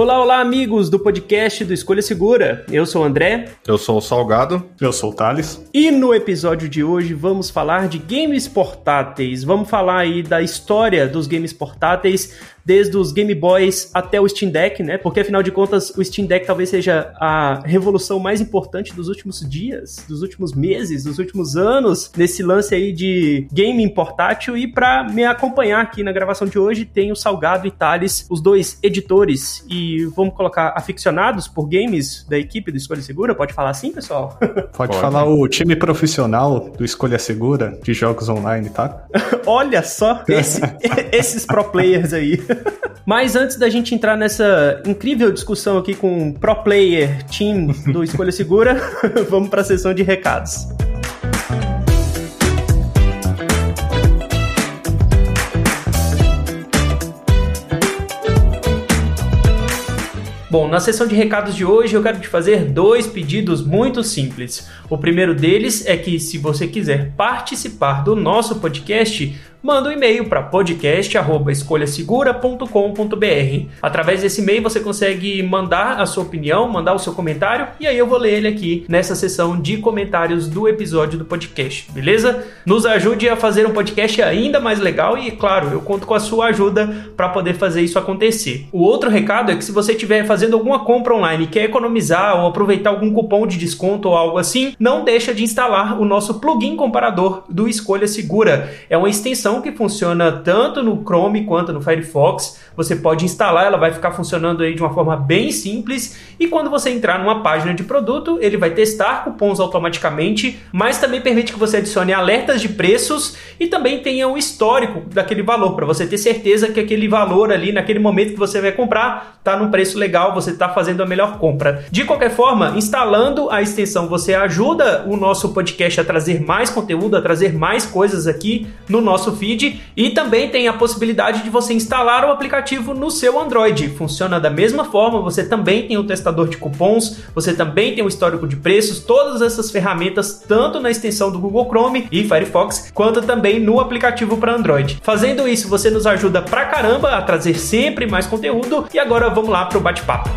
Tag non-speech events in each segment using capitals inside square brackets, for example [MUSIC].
Olá, olá, amigos do podcast do Escolha Segura. Eu sou o André. Eu sou o Salgado. Eu sou o Thales. E no episódio de hoje vamos falar de games portáteis. Vamos falar aí da história dos games portáteis, desde os Game Boys até o Steam Deck, né? Porque afinal de contas, o Steam Deck talvez seja a revolução mais importante dos últimos dias, dos últimos meses, dos últimos anos, nesse lance aí de gaming portátil. E para me acompanhar aqui na gravação de hoje, tem o Salgado e Thales, os dois editores e vamos colocar aficionados por games da equipe do Escolha Segura. Pode falar assim, pessoal? [LAUGHS] Pode, Pode. falar o time profissional do Escolha Segura de jogos online, tá? [LAUGHS] Olha só esse, [LAUGHS] esses pro players aí. Mas antes da gente entrar nessa incrível discussão aqui com o pro player team do [LAUGHS] Escolha Segura, [LAUGHS] vamos para a sessão de recados. Bom, na sessão de recados de hoje eu quero te fazer dois pedidos muito simples. O primeiro deles é que, se você quiser participar do nosso podcast, manda um e-mail para podcast@escolhasegura.com.br. Através desse e-mail você consegue mandar a sua opinião, mandar o seu comentário e aí eu vou ler ele aqui nessa sessão de comentários do episódio do podcast, beleza? Nos ajude a fazer um podcast ainda mais legal e, claro, eu conto com a sua ajuda para poder fazer isso acontecer. O outro recado é que se você estiver fazendo alguma compra online quer economizar ou aproveitar algum cupom de desconto ou algo assim, não deixa de instalar o nosso plugin comparador do Escolha Segura. É uma extensão que funciona tanto no Chrome quanto no Firefox. Você pode instalar, ela vai ficar funcionando aí de uma forma bem simples. E quando você entrar numa página de produto, ele vai testar cupons automaticamente, mas também permite que você adicione alertas de preços e também tenha o histórico daquele valor, para você ter certeza que aquele valor ali, naquele momento que você vai comprar, está num preço legal, você está fazendo a melhor compra. De qualquer forma, instalando a extensão, você ajuda o nosso podcast a trazer mais conteúdo, a trazer mais coisas aqui no nosso feed e também tem a possibilidade de você instalar o aplicativo no seu Android. Funciona da mesma forma, você também tem o testador de cupons, você também tem o histórico de preços, todas essas ferramentas tanto na extensão do Google Chrome e Firefox, quanto também no aplicativo para Android. Fazendo isso, você nos ajuda pra caramba a trazer sempre mais conteúdo e agora vamos lá pro bate-papo.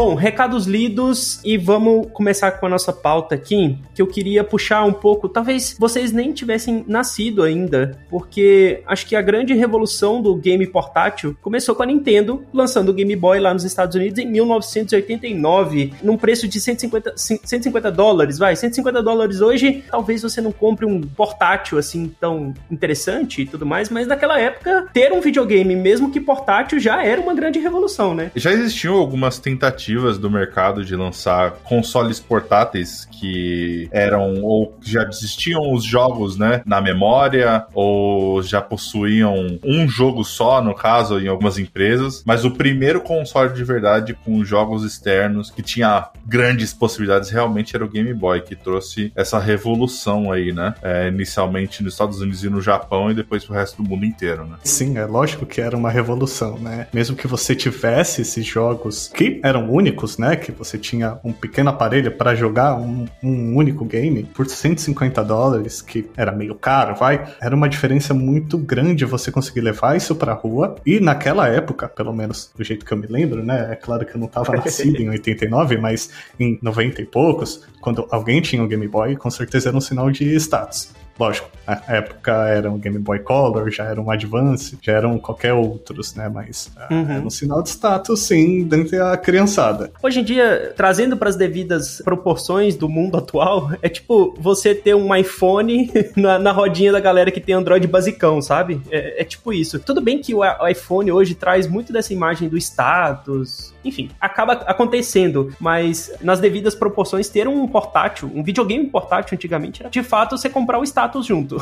Bom, recados lidos e vamos começar com a nossa pauta aqui, que eu queria puxar um pouco, talvez vocês nem tivessem nascido ainda, porque acho que a grande revolução do game portátil começou com a Nintendo lançando o Game Boy lá nos Estados Unidos em 1989, num preço de 150, 150 dólares, vai, 150 dólares hoje, talvez você não compre um portátil assim tão interessante e tudo mais, mas naquela época ter um videogame, mesmo que portátil, já era uma grande revolução, né? Já existiam algumas tentativas tentativas do mercado de lançar consoles portáteis que eram ou já existiam os jogos, né, na memória ou já possuíam um jogo só, no caso, em algumas empresas, mas o primeiro console de verdade com jogos externos que tinha grandes possibilidades realmente era o Game Boy, que trouxe essa revolução aí, né, é, inicialmente nos Estados Unidos e no Japão e depois pro resto do mundo inteiro, né. Sim, é lógico que era uma revolução, né, mesmo que você tivesse esses jogos que eram únicos, né? Que você tinha um pequeno aparelho para jogar um, um, único game por 150 dólares, que era meio caro, vai. Era uma diferença muito grande você conseguir levar isso pra rua. E naquela época, pelo menos do jeito que eu me lembro, né? É claro que eu não tava nascido em [LAUGHS] 89, mas em 90 e poucos, quando alguém tinha um Game Boy, com certeza era um sinal de status. Lógico, na época era um Game Boy Color, já era um Advance, já eram qualquer outros, né? Mas ah, uhum. era um sinal de status, sim, dentro da criançada. Hoje em dia, trazendo para as devidas proporções do mundo atual, é tipo você ter um iPhone [LAUGHS] na, na rodinha da galera que tem Android basicão, sabe? É, é tipo isso. Tudo bem que o iPhone hoje traz muito dessa imagem do status, enfim, acaba acontecendo, mas nas devidas proporções, ter um portátil, um videogame portátil antigamente era de fato você comprar o status junto.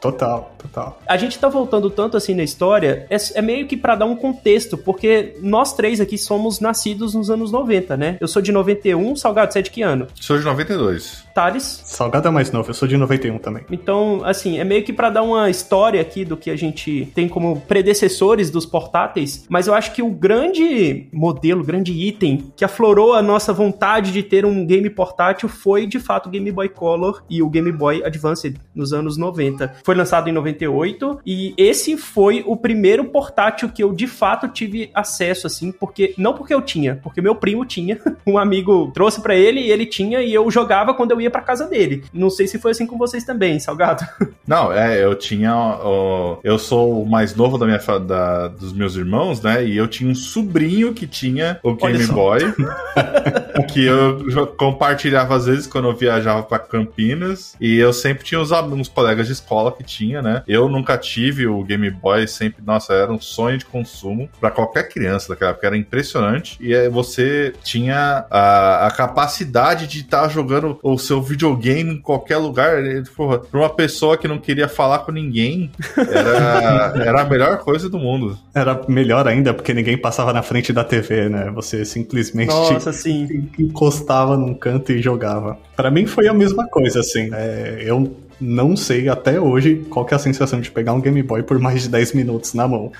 total, total. A gente tá voltando tanto assim na história, é, é meio que para dar um contexto, porque nós três aqui somos nascidos nos anos 90, né? Eu sou de 91, Salgado, você é de que ano? Sou de 92. Thales? Salgado é mais novo, eu sou de 91 também. Então, assim, é meio que para dar uma história aqui do que a gente tem como predecessores dos portáteis, mas eu acho que o grande modelo, o grande item que aflorou a nossa vontade de ter um game portátil foi, de fato, o Game Boy Color e o Game Boy Advance nos anos 90. Foi lançado em 98 e esse foi o primeiro portátil que eu, de fato, tive acesso, assim, porque, não porque eu tinha, porque meu primo tinha, [LAUGHS] um amigo trouxe para ele e ele tinha e eu jogava quando eu ia para casa dele. Não sei se foi assim com vocês também, Salgado. [LAUGHS] Não, é, eu tinha. Ó, eu sou o mais novo da minha, da, dos meus irmãos, né? E eu tinha um sobrinho que tinha o Game Boy. [LAUGHS] que eu compartilhava às vezes quando eu viajava para Campinas. E eu sempre tinha uns, uns colegas de escola que tinha, né? Eu nunca tive o Game Boy, sempre, nossa, era um sonho de consumo para qualquer criança daquela época, era impressionante. E aí você tinha a, a capacidade de estar tá jogando o seu seu videogame em qualquer lugar. Porra, pra uma pessoa que não queria falar com ninguém, era, [LAUGHS] era a melhor coisa do mundo. Era melhor ainda, porque ninguém passava na frente da TV, né? Você simplesmente Nossa, sim. encostava num canto e jogava. Para mim foi a mesma coisa, assim. É, eu não sei até hoje qual que é a sensação de pegar um Game Boy por mais de 10 minutos na mão.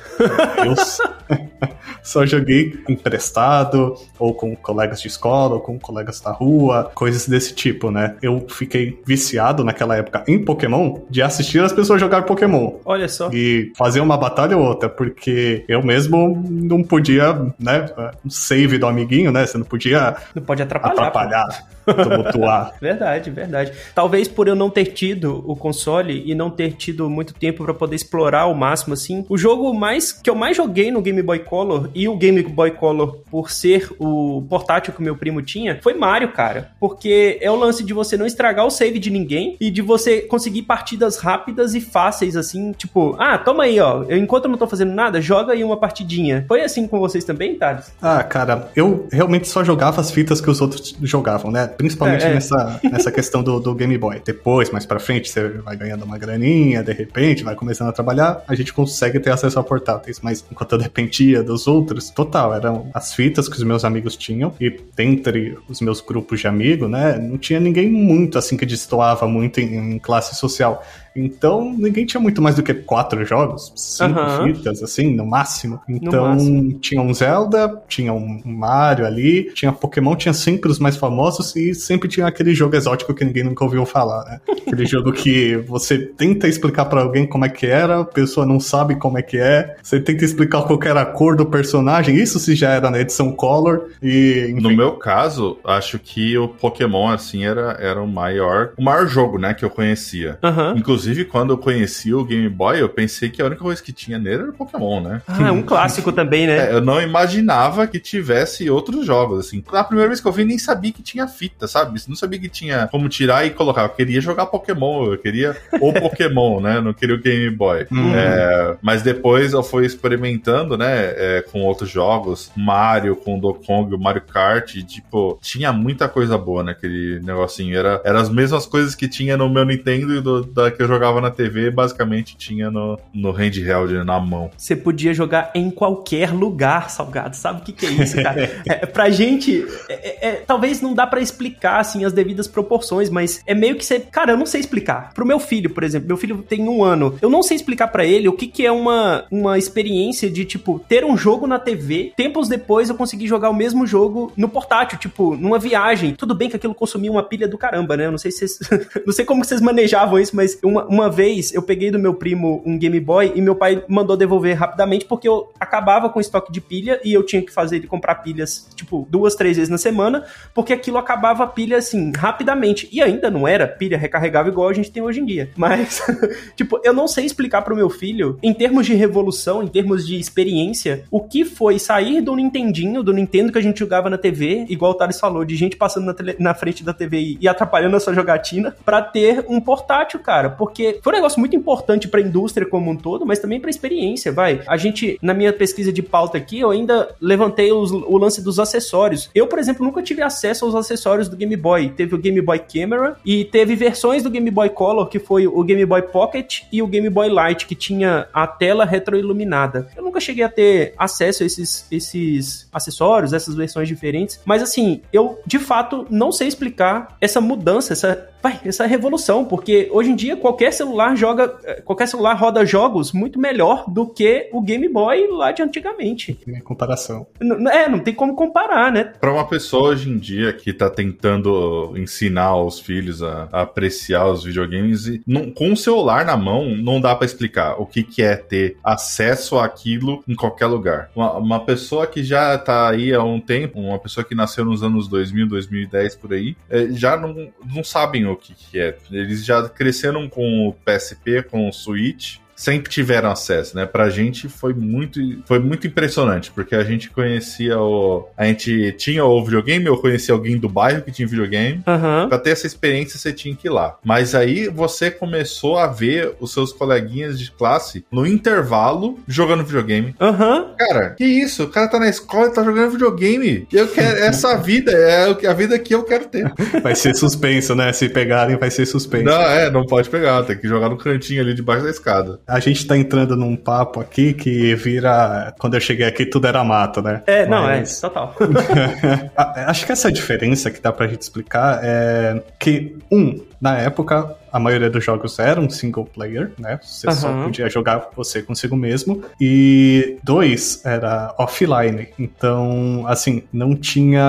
Eu [LAUGHS] só joguei emprestado, ou com colegas de escola, ou com colegas da rua, coisas desse tipo, né? Eu fiquei viciado naquela época em Pokémon de assistir as pessoas jogar Pokémon. Olha só. E fazer uma batalha ou outra, porque eu mesmo não podia, né? Um save do amiguinho, né? Você não podia. Não pode atrapalhar. Atrapalhar. Tumultuar. [LAUGHS] verdade, verdade. Talvez por eu não ter tido o console e não ter tido muito tempo para poder explorar ao máximo assim, o jogo mais que eu mais joguei no Game Boy Color e o Game Boy Color por ser o portátil que o meu primo tinha, foi Mario, cara. Porque é o lance de você não estragar o save de ninguém e de você conseguir partidas rápidas e fáceis assim, tipo, ah, toma aí, ó, eu enquanto eu não tô fazendo nada, joga aí uma partidinha. Foi assim com vocês também, Thales? Ah, cara, eu realmente só jogava as fitas que os outros jogavam, né? Principalmente é, é. Nessa, nessa questão do, do Game Boy. Depois, mais pra frente, você vai ganhando uma graninha, de repente, vai começando a trabalhar, a gente consegue ter acesso a portáteis. Mas enquanto eu dependia dos outros, total, eram as fitas que os meus amigos tinham. E dentre os meus grupos de amigos, né, não tinha ninguém muito assim que destoava muito em, em classe social. Então, ninguém tinha muito mais do que quatro jogos, cinco uhum. fitas, assim, no máximo. Então, no máximo. tinha um Zelda, tinha um Mario ali, tinha Pokémon, tinha sempre os mais famosos e sempre tinha aquele jogo exótico que ninguém nunca ouviu falar, né? [LAUGHS] Aquele jogo que você tenta explicar para alguém como é que era, a pessoa não sabe como é que é, você tenta explicar qual era a cor do personagem, isso se já era na edição Color e... Enfim. No meu caso, acho que o Pokémon, assim, era, era o maior, o maior jogo, né, que eu conhecia. Uhum. Inclusive, Inclusive, quando eu conheci o Game Boy, eu pensei que a única coisa que tinha nele era o Pokémon, né? Ah, é um [LAUGHS] clássico também, né? É, eu não imaginava que tivesse outros jogos, assim. Na primeira vez que eu vi, nem sabia que tinha fita, sabe? Não sabia que tinha como tirar e colocar. Eu queria jogar Pokémon, eu queria o [LAUGHS] Pokémon, né? Não queria o Game Boy. Uhum. É, mas depois eu fui experimentando, né? É, com outros jogos, Mario, com o Do Kong, o Mario Kart, e, tipo, tinha muita coisa boa naquele negocinho. Era, era as mesmas coisas que tinha no meu Nintendo e do, da que eu jogava na TV, basicamente tinha no, no handheld, na mão. Você podia jogar em qualquer lugar, Salgado. Sabe o que, que é isso, cara? [LAUGHS] é, pra gente, é, é, é talvez não dá para explicar, assim, as devidas proporções, mas é meio que você... Cara, eu não sei explicar. Pro meu filho, por exemplo, meu filho tem um ano. Eu não sei explicar para ele o que, que é uma, uma experiência de, tipo, ter um jogo na TV, tempos depois eu consegui jogar o mesmo jogo no portátil, tipo, numa viagem. Tudo bem que aquilo consumia uma pilha do caramba, né? Eu não sei se vocês... [LAUGHS] não sei como vocês manejavam isso, mas uma, uma, vez eu peguei do meu primo um Game Boy e meu pai mandou devolver rapidamente porque eu acabava com estoque de pilha e eu tinha que fazer ele comprar pilhas, tipo, duas, três vezes na semana, porque aquilo acabava a pilha, assim, rapidamente. E ainda não era pilha recarregável igual a gente tem hoje em dia. Mas, [LAUGHS] tipo, eu não sei explicar pro meu filho, em termos de revolução, em termos de experiência, o que foi sair do Nintendinho, do Nintendo que a gente jogava na TV, igual o Thales falou, de gente passando na, tele, na frente da TV e atrapalhando a sua jogatina, para ter um portátil, cara. Porque foi um negócio muito importante pra indústria como um todo, mas também pra experiência, vai. A gente, na minha pesquisa de pauta aqui, eu ainda levantei os, o lance dos acessórios. Eu, por exemplo, nunca tive acesso aos acessórios do Game Boy. Teve o Game Boy Camera e teve versões do Game Boy Color, que foi o Game Boy Pocket e o Game Boy Light, que tinha a tela retroiluminada. Eu nunca cheguei a ter acesso a esses, esses acessórios, essas versões diferentes, mas assim, eu de fato não sei explicar essa mudança, essa vai, essa revolução, porque hoje em dia qualquer celular joga, qualquer celular roda jogos muito melhor do que o Game Boy lá de antigamente. Em comparação. N é, não tem como comparar, né? Para uma pessoa hoje em dia que tá tentando ensinar os filhos a, a apreciar os videogames, e não, com o celular na mão, não dá para explicar o que, que é ter acesso àquilo em qualquer lugar. Uma, uma pessoa que já tá aí há um tempo, uma pessoa que nasceu nos anos 2000, 2010 por aí, é, já não, não sabem o o que, que é. Eles já cresceram com o PSP, com o Switch, sempre tiveram acesso, né? Pra gente foi muito, foi muito impressionante, porque a gente conhecia o. A gente tinha o videogame, eu conhecia alguém do bairro que tinha videogame. Uhum. Pra ter essa experiência, você tinha que ir lá. Mas aí você começou a ver os seus coleguinhas de classe no intervalo jogando videogame. Aham. Uhum. Cara, que isso? O cara tá na escola e tá jogando videogame. Eu quero. Essa vida é a vida que eu quero ter. [LAUGHS] Vai ser suspenso, né? Se pegarem, vai ser suspenso. Não, é, não pode pegar. Tem que jogar no cantinho ali debaixo da escada. A gente tá entrando num papo aqui que vira. Quando eu cheguei aqui, tudo era mato, né? É, não, é, total. [LAUGHS] Acho que essa diferença que dá pra gente explicar é que, um, na época, a maioria dos jogos eram single player, né? Você uhum. só podia jogar você consigo mesmo. E dois, era offline. Então, assim, não tinha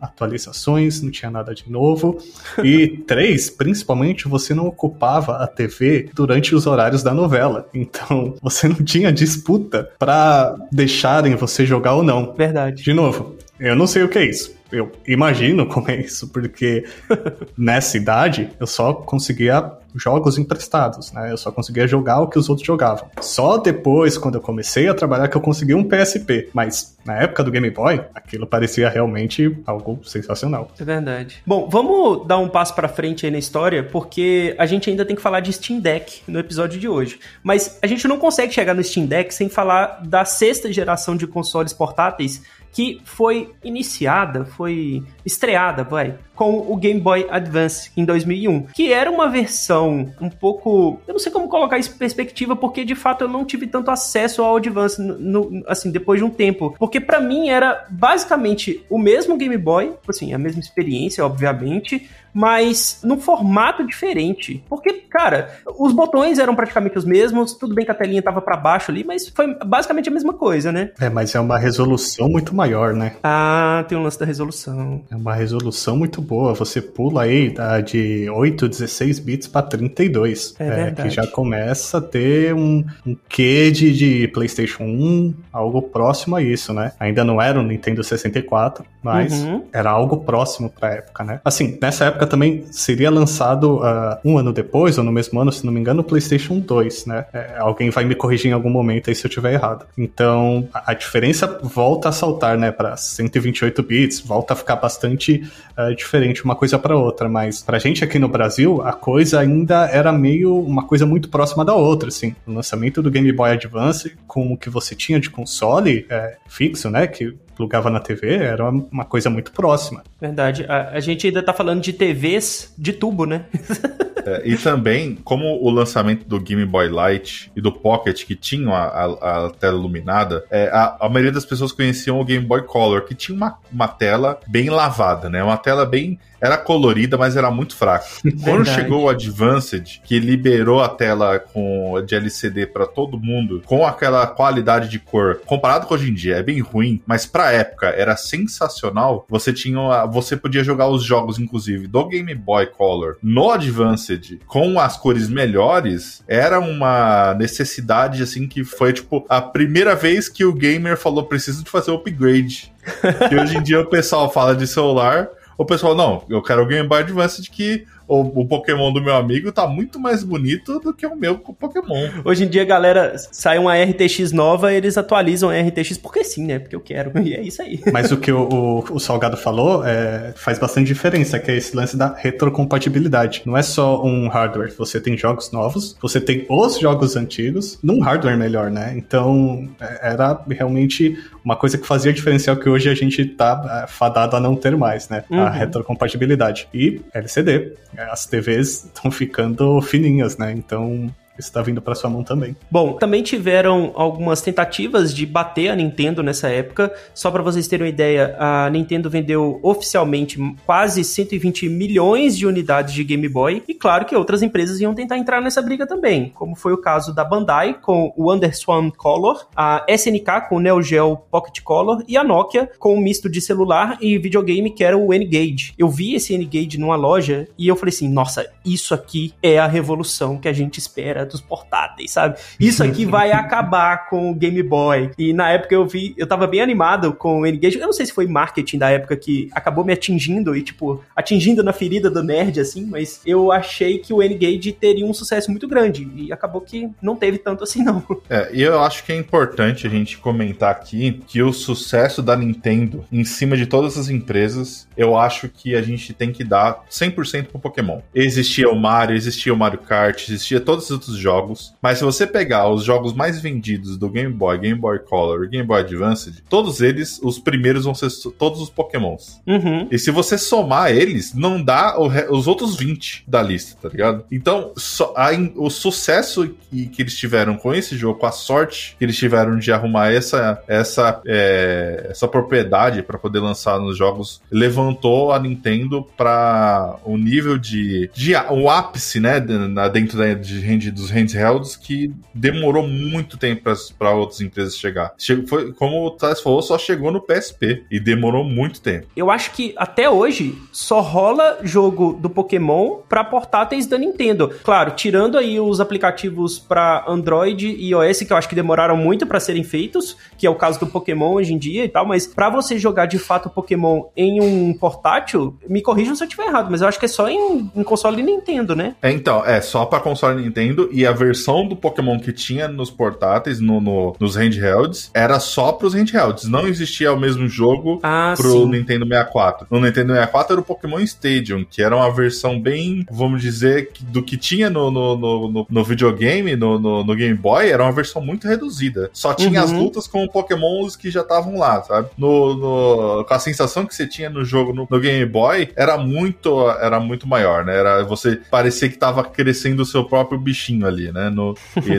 atualizações, não tinha nada de novo. [LAUGHS] E três, principalmente, você não ocupava a TV durante os horários da novela. Então, [LAUGHS] você não tinha disputa para deixarem você jogar ou não. Verdade. De novo, eu não sei o que é isso eu imagino como é isso, porque [LAUGHS] nessa idade eu só conseguia jogos emprestados, né? Eu só conseguia jogar o que os outros jogavam. Só depois, quando eu comecei a trabalhar, que eu consegui um PSP. Mas na época do Game Boy, aquilo parecia realmente algo sensacional. É verdade. Bom, vamos dar um passo para frente aí na história, porque a gente ainda tem que falar de Steam Deck no episódio de hoje. Mas a gente não consegue chegar no Steam Deck sem falar da sexta geração de consoles portáteis que foi iniciada, foi estreada, vai, com o Game Boy Advance em 2001, que era uma versão um pouco, eu não sei como colocar isso em perspectiva, porque de fato eu não tive tanto acesso ao Advance, no, no, assim, depois de um tempo, porque para mim era basicamente o mesmo Game Boy, assim, a mesma experiência, obviamente, mas num formato diferente. Porque, cara, os botões eram praticamente os mesmos, tudo bem que a telinha tava para baixo ali, mas foi basicamente a mesma coisa, né? É, mas é uma resolução muito maior, né? Ah, tem um lance da resolução. É uma resolução muito boa. Você pula aí tá, de 8, 16 bits para 32. É, é que já começa a ter um, um quê de, de PlayStation 1, algo próximo a isso, né? Ainda não era o Nintendo 64, mas uhum. era algo próximo pra época, né? Assim, nessa época também seria lançado uh, um ano depois, ou no mesmo ano, se não me engano, o PlayStation 2, né? É, alguém vai me corrigir em algum momento aí se eu estiver errado. Então, a, a, diferença volta a saltar, né, para 128 bits, volta a ficar bastante uh, diferente uma coisa para outra, mas pra gente aqui no Brasil, a coisa ainda era meio uma coisa muito próxima da outra, assim. O lançamento do Game Boy Advance com o que você tinha de console é, fixo, né, que plugava na TV, era uma coisa muito próxima. Verdade. A, a gente ainda tá falando de TVs de tubo, né? [LAUGHS] é, e também, como o lançamento do Game Boy Light e do Pocket, que tinham a, a, a tela iluminada, é, a, a, maioria das pessoas conheciam o Game Boy Color, que tinha uma, uma tela bem lavada, né? Uma tela bem era colorida, mas era muito fraca. Quando chegou o Advanced, que liberou a tela com de LCD para todo mundo, com aquela qualidade de cor, comparado com hoje em dia, é bem ruim, mas pra época era sensacional. Você tinha, você podia jogar os jogos, inclusive, do Game Boy Color no Advanced com as cores melhores era uma necessidade, assim, que foi, tipo, a primeira vez que o gamer falou, preciso de fazer o upgrade. [LAUGHS] e hoje em dia o pessoal fala de celular, o pessoal, não, eu quero o Game Boy Advance que o, o, Pokémon do meu amigo tá muito mais bonito do que o meu Pokémon. Hoje em dia, galera, sai uma RTX nova, eles atualizam a RTX porque sim, né? Porque eu quero. [LAUGHS] E é isso aí. Mas o que o, o, o Salgado falou é, faz bastante diferença, que é esse lance da retrocompatibilidade. Não é só um hardware. Você tem jogos novos, você tem os jogos antigos num hardware melhor, né? Então, é, era realmente uma coisa que fazia diferencial que hoje a gente tá é, fadado a não ter mais, né? Uhum. A retrocompatibilidade. E LCD. As TVs estão ficando fininhas, né? Então está vindo para sua mão também. Bom, também tiveram algumas tentativas de bater a Nintendo nessa época. Só para vocês terem uma ideia, a Nintendo vendeu oficialmente quase 120 milhões de unidades de Game Boy. E claro que outras empresas iam tentar entrar nessa briga também, como foi o caso da Bandai com o Underswan Color, a SNK com o Neo Geo Pocket Color e a Nokia com um misto de celular e videogame que era o N-Gage. Eu vi esse N-Gage numa loja e eu falei assim: nossa, isso aqui é a revolução que a gente espera dos portáteis, sabe? Isso aqui vai [LAUGHS] acabar com o Game Boy. E na época eu vi, eu tava bem animado com o N-Gage. Eu não sei se foi marketing da época que acabou me atingindo e, tipo, atingindo na ferida do nerd, assim, mas eu achei que o N-Gage teria um sucesso muito grande. E acabou que não teve tanto assim, não. [LAUGHS] É, e eu acho que é importante a gente comentar aqui que o sucesso da Nintendo em cima de todas as empresas, eu acho que a gente tem que dar 100% pro Pokémon. Existia o Mario, existia o Mario Kart, existia todos os outros jogos, mas se você pegar os jogos mais vendidos do Game Boy, Game Boy Color e Game Boy Advance, todos eles, os primeiros vão ser todos os Pokémons. Uhum. E se você somar eles, não dá os outros 20 da lista, tá ligado? Então, so, a, o sucesso que, que, eles tiveram com esse jogo, com a sorte que eles tiveram de arrumar essa, essa, é, essa propriedade para poder lançar nos jogos, levantou a Nintendo para o um nível de, de o ápice, né, dentro da, de, dos handhelds que demorou muito tempo para outras empresas chegar. Chegou, foi, como o Thales falou, só chegou no PSP e demorou muito tempo. Eu acho que até hoje só rola jogo do Pokémon para portáteis da Nintendo. Claro, tirando aí os aplicativos para Android e iOS que eu acho que demoraram muito para serem feitos, que é o caso do Pokémon hoje em dia e tal, mas para você jogar de fato Pokémon em um portátil, me corrijam se eu estiver errado, mas eu acho que é só em, em console Nintendo, né? É, então, é só para console Nintendo e a versão do Pokémon que tinha nos portáteis, no, no nos handhelds, era só pros handhelds. Não existia o mesmo jogo ah, pro sim. Nintendo 64. No Nintendo 64 era o Pokémon Stadium, que era uma versão bem, vamos dizer, do que tinha no, no, no, no videogame, no, no, no, Game Boy, era uma versão muito reduzida. Só tinha uhum. as lutas com Pokémons que já estavam lá, sabe? No, no, com a sensação que você tinha no jogo no, no, Game Boy, era muito, era muito maior, né? Era, você parecia que tava crescendo o seu próprio bichinho ali, né? No,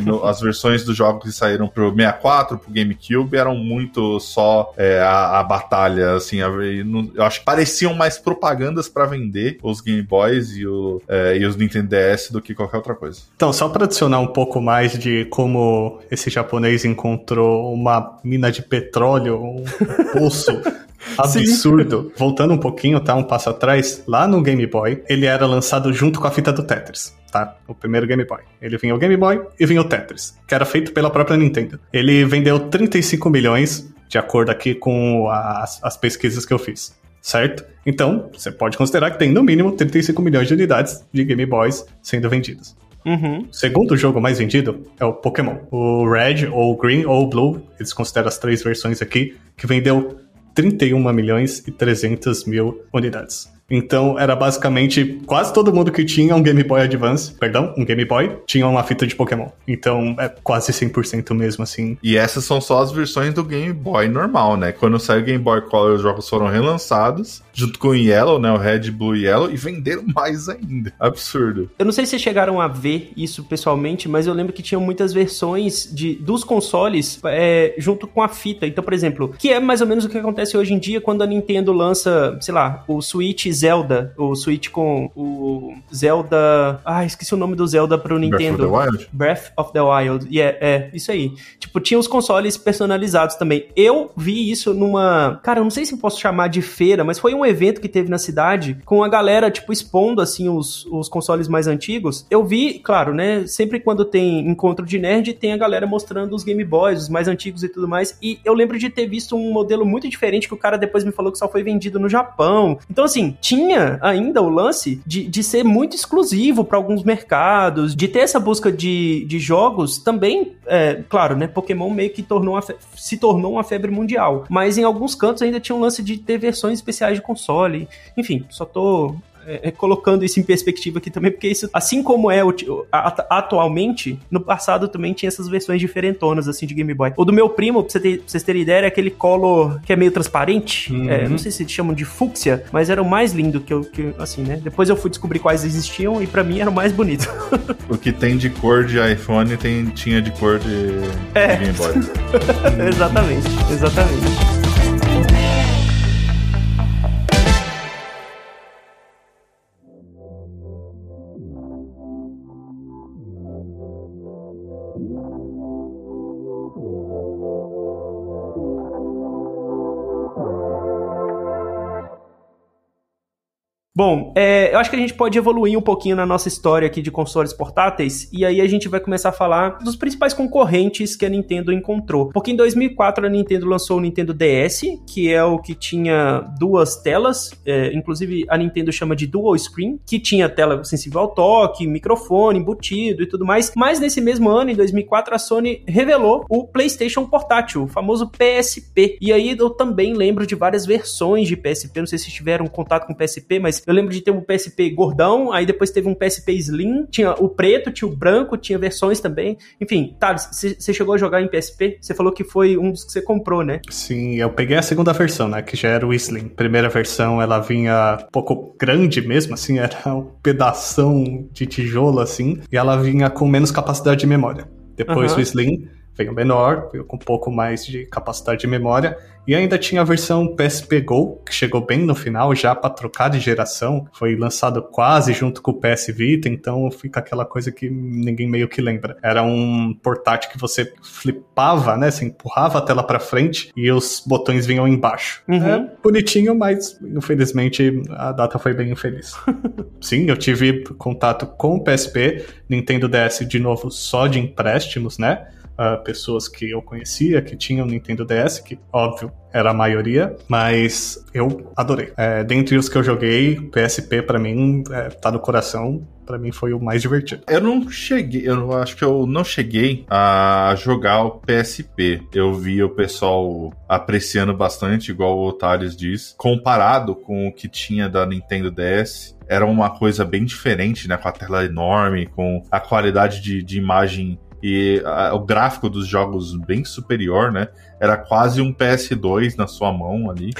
no, as versões dos jogos que saíram pro 64, pro GameCube, eram muito só é, a, a, batalha, assim. A, eu acho que pareciam mais propagandas para vender os Game Boys e, o, é, e os Nintendo DS do que qualquer outra coisa. Então, só para adicionar um pouco mais de como esse japonês encontrou uma mina de petróleo, um poço [LAUGHS] absurdo. Sim. Voltando um pouquinho, tá? Um passo atrás, lá no Game Boy, ele era lançado junto com a fita do Tetris. Tá? O primeiro Game Boy. Ele vinha o Game Boy e vinha o Tetris, que era feito pela própria Nintendo. Ele vendeu 35 milhões, de acordo aqui com as, as pesquisas que eu fiz certo? Então, você pode considerar que tem no mínimo 35 milhões de unidades de Game Boys sendo vendidas. Uhum. O segundo jogo mais vendido é o Pokémon. O Red, ou Green, ou Blue, eles consideram as três versões aqui, que vendeu 31 milhões e 300 mil unidades. Então era basicamente quase todo mundo que tinha um Game Boy Advance, perdão, um Game Boy, tinha uma fita de Pokémon. Então é quase 100% mesmo assim. E essas são só as versões do Game Boy normal, né? Quando saiu o Game Boy Color, os jogos foram relançados, junto com o Yellow, né? O Red, Blue e Yellow, e venderam [LAUGHS] mais ainda. Absurdo. Eu não sei se vocês chegaram a ver isso pessoalmente, mas eu lembro que tinham muitas versões de, dos consoles é, junto com a fita. Então, por exemplo, que é mais ou menos o que acontece hoje em dia quando a Nintendo lança, sei lá, o Switch Zelda, o Switch com o Zelda. Ah, esqueci o nome do Zelda pro Nintendo. Breath of the Wild? Breath of the Wild. E yeah, é, isso aí. Tipo, tinha os consoles personalizados também. Eu vi isso numa. Cara, eu não sei se posso chamar de feira, mas foi um evento que teve na cidade com a galera, tipo, expondo assim os, os consoles mais antigos. Eu vi, claro, né? Sempre quando tem encontro de nerd, tem a galera mostrando os Game Boys, os mais antigos e tudo mais. E eu lembro de ter visto um modelo muito diferente que o cara depois me falou que só foi vendido no Japão. Então, assim, tinha ainda o lance de, de ser muito exclusivo para alguns mercados, de ter essa busca de, de jogos também, é, claro, né? Pokémon meio que tornou se tornou uma febre mundial. Mas em alguns cantos ainda tinha um lance de ter versões especiais de console. Enfim, só tô é, é, colocando isso em perspectiva aqui também, porque isso, assim como é atualmente, no passado também tinha essas versões diferentonas, assim, de Game Boy. O do meu primo, pra, você ter, pra vocês terem ideia, era aquele color que é meio transparente. Uhum. É, não sei se chamam de fúcsia, mas era o mais lindo que eu, que, assim, né? Depois eu fui descobrir quais existiam e para mim era o mais bonito. [LAUGHS] o que tem de cor de iPhone tem, tinha de cor de, é. de Game Boy. [LAUGHS] exatamente, exatamente. Bom, é, eu acho que a gente pode evoluir um pouquinho na nossa história aqui de consoles portáteis e aí a gente vai começar a falar dos principais concorrentes que a Nintendo encontrou. Porque em 2004 a Nintendo lançou o Nintendo DS, que é o que tinha duas telas, é, inclusive a Nintendo chama de Dual Screen, que tinha tela sensível ao toque, microfone embutido e tudo mais. Mas nesse mesmo ano, em 2004, a Sony revelou o PlayStation portátil, o famoso PSP. E aí eu também lembro de várias versões de PSP, não sei se tiveram contato com PSP, mas eu lembro de ter um PSP gordão, aí depois teve um PSP Slim, tinha o preto, tinha o branco, tinha versões também. Enfim, tá, você chegou a jogar em PSP? Você falou que foi um dos que você comprou, né? Sim, eu peguei a segunda versão, né, que já era o Slim. Primeira versão, ela vinha um pouco grande mesmo, assim, [LAUGHS] era um pedação de tijolo, assim, e ela vinha com menos capacidade de memória. Depois uhum. o Slim veio menor, com um pouco mais de capacidade de memória, e ainda tinha a versão PSP Go, que chegou bem no final, já para trocar de geração. Foi lançado quase junto com o PS Vita, então fica aquela coisa que ninguém meio que lembra. Era um portátil que você flipava, né? Você empurrava a tela para frente e os botões vinham embaixo. Uhum. É bonitinho, mas infelizmente a data foi bem infeliz. [LAUGHS] Sim, eu tive contato com o PSP, Nintendo DS de novo só de empréstimos, né? Pessoas que eu conhecia que tinham Nintendo DS, que óbvio era a maioria, mas eu adorei. É, dentre os que eu joguei, PSP para mim é, tá no coração. Para mim foi o mais divertido. Eu não cheguei, eu acho que eu não cheguei a jogar o PSP. Eu vi o pessoal apreciando bastante, igual o Thales diz, comparado com o que tinha da Nintendo DS era uma coisa bem diferente, né? Com a tela enorme, com a qualidade de, de imagem e a, o gráfico dos jogos bem superior, né? Era quase um PS2 na sua mão ali.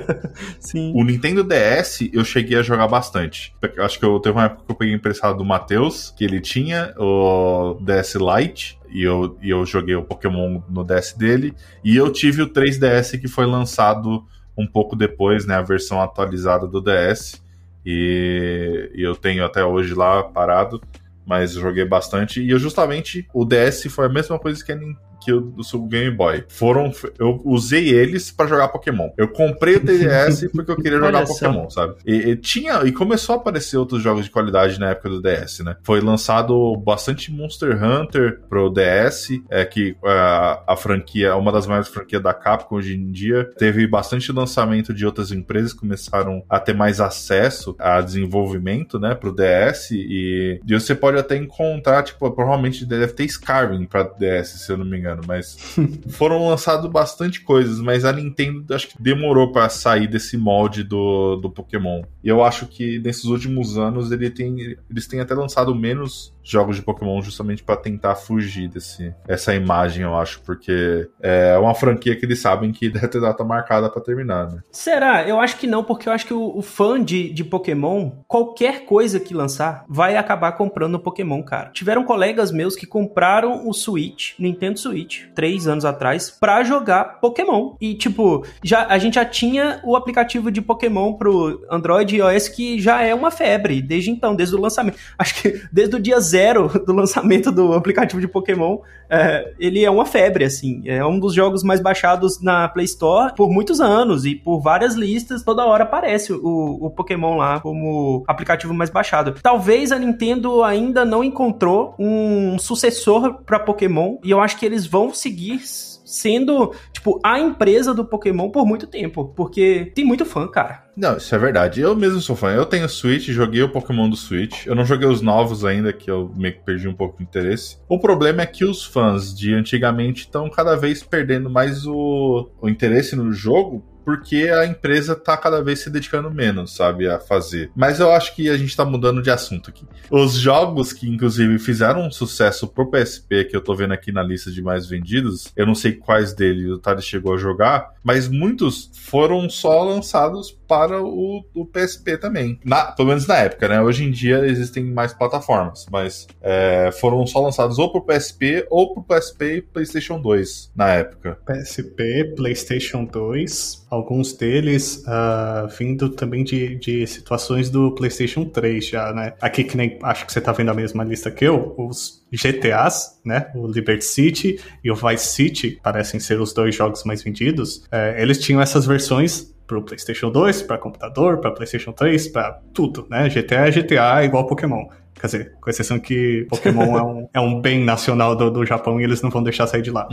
[LAUGHS] Sim. O Nintendo DS eu cheguei a jogar bastante. Acho que eu teve uma época que eu peguei emprestado do Matheus, que ele tinha o DS Lite. E eu, e eu joguei o Pokémon no DS dele. E eu tive o 3DS que foi lançado um pouco depois, né? A versão atualizada do DS. E, e eu tenho até hoje lá parado mas joguei bastante. E eu justamente o DS foi a mesma coisa que a, que o do Game Boy. Foram. Eu usei eles para jogar Pokémon. Eu comprei o DS [LAUGHS] porque eu queria jogar Pokémon, sabe? E, e, tinha. E começou a aparecer outros jogos de qualidade na época do DS, né? Foi lançado bastante Monster Hunter pro DS, é que a, a franquia, uma das maiores franquias da Capcom hoje em dia, teve bastante lançamento de outras empresas que começaram a ter mais acesso a desenvolvimento, né, pro DS e, e você pode até encontrar, tipo, provavelmente deve ter Skyrim para DS, se eu não me engano engano, mas foram lançados bastante coisas, mas a Nintendo acho que demorou para sair desse molde do, do Pokémon. E eu acho que nesses últimos anos ele tem, eles têm até lançado menos jogos de Pokémon justamente para tentar fugir desse essa imagem, eu acho, porque é uma franquia que eles sabem que [LAUGHS] deve ter data marcada para terminar, né? Será? Eu acho que não, porque eu acho que o, o, fã de, de Pokémon, qualquer coisa que lançar, vai acabar comprando Pokémon, cara. Tiveram colegas meus que compraram o Switch, Nintendo Switch, três anos atrás, para jogar Pokémon. E, tipo, já, a gente já tinha o aplicativo de Pokémon pro Android e iOS que já é uma febre desde então, desde o lançamento. Acho que desde o dia zero [LAUGHS] do lançamento do aplicativo de Pokémon, é, ele é uma febre, assim. É um dos jogos mais baixados na Play Store por muitos anos e por várias listas. Toda hora aparece o, o Pokémon lá como aplicativo mais baixado. Talvez a Nintendo ainda não encontrou um sucessor para Pokémon e eu acho que eles vão seguir sendo, tipo, a empresa do Pokémon por muito tempo. Porque tem muito fã, cara. Não, isso é verdade. Eu mesmo sou fã. Eu tenho Switch, joguei o Pokémon do Switch. Eu não joguei os novos ainda, que eu meio que perdi um pouco de interesse. O problema é que os fãs de antigamente estão cada vez perdendo mais o, o interesse no jogo porque a empresa tá cada vez se dedicando menos, sabe, a fazer. Mas eu acho que a gente tá mudando de assunto aqui. Os jogos que, inclusive, fizeram um sucesso pro PSP, que eu tô vendo aqui na lista de mais vendidos, eu não sei quais deles o Tari chegou a jogar, mas muitos foram só lançados para o, o PSP também. Na, pelo menos na época, né? Hoje em dia existem mais plataformas, mas é, foram só lançados ou pro PSP ou pro PSP e PlayStation 2 na época. PSP, PlayStation 2, alguns deles uh, vindo também de, de situações do PlayStation 3 já, né? Aqui que nem acho que você tá vendo a mesma lista que eu, os GTAs, né? O Liberty City e o Vice City parecem ser os dois jogos mais vendidos. É, eles tinham essas versões para o PlayStation 2, para computador, para PlayStation 3, para tudo, né? GTA é GTA igual Pokémon. Quer dizer, com exceção que Pokémon é, um, é um bem nacional do, do Japão e eles não vão deixar sair de lá.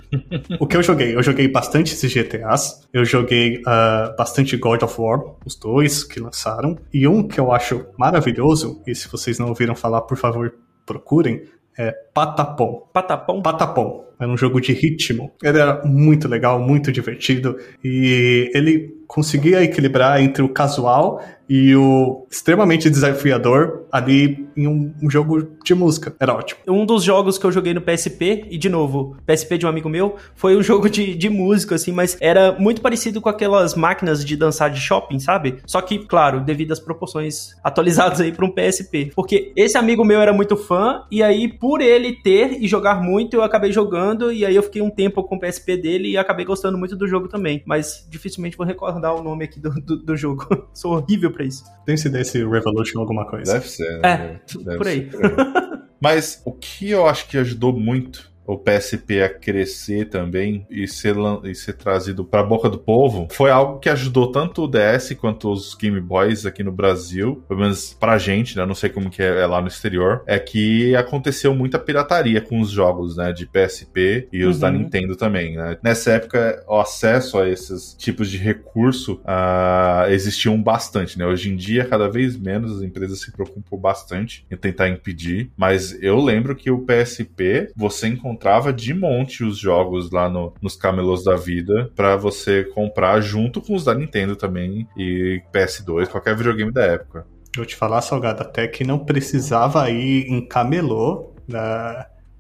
o que eu joguei? Eu joguei bastante esses GTAs, eu joguei uh, bastante God of War, os dois que lançaram, e um que eu acho maravilhoso, e se vocês não ouviram falar, por favor, procurem, é Patapom. Patapom? Patapom. Era um jogo de ritmo. Ele era muito legal, muito divertido. E ele conseguia equilibrar entre o casual e o extremamente desafiador ali em um, um, jogo de música. Era ótimo. Um dos jogos que eu joguei no PSP, e de novo, PSP de um amigo meu, foi um [LAUGHS] jogo de, de música, assim, mas era muito parecido com aquelas máquinas de dançar de shopping, sabe? Só que, claro, devido às proporções [LAUGHS] atualizadas aí para um PSP. Porque esse amigo meu era muito fã, e aí, por ele ter e jogar muito, eu acabei jogando, e aí eu fiquei um tempo com o PSP dele e acabei gostando muito do jogo também. Mas dificilmente vou recordar o nome aqui do, do, do jogo. [LAUGHS] Sou horrível pra isso. Tem se desse Revolution alguma coisa? Deve ser. Né? É, Deve por aí. Ser. Mas o que eu acho que ajudou muito o PSP a crescer também e ser, e ser trazido para a boca do povo, foi algo que ajudou tanto o DS quanto os Game Boys aqui no Brasil, pelo menos pra gente, né? Não sei como que é, é lá no exterior, é que aconteceu muita pirataria com os jogos, né? De PSP e os uhum. da Nintendo também, né? Nessa época, o acesso a esses tipos de recurso uh, existiam bastante, né? Hoje em dia, cada vez menos as empresas se preocupam bastante em tentar impedir, mas eu lembro que o PSP, você encontrava encontrava de monte os jogos lá no, nos camelôs da vida para você comprar junto com os da Nintendo também e PS2, qualquer videogame da época. Vou te falar, Salgado, até que não precisava ir em camelô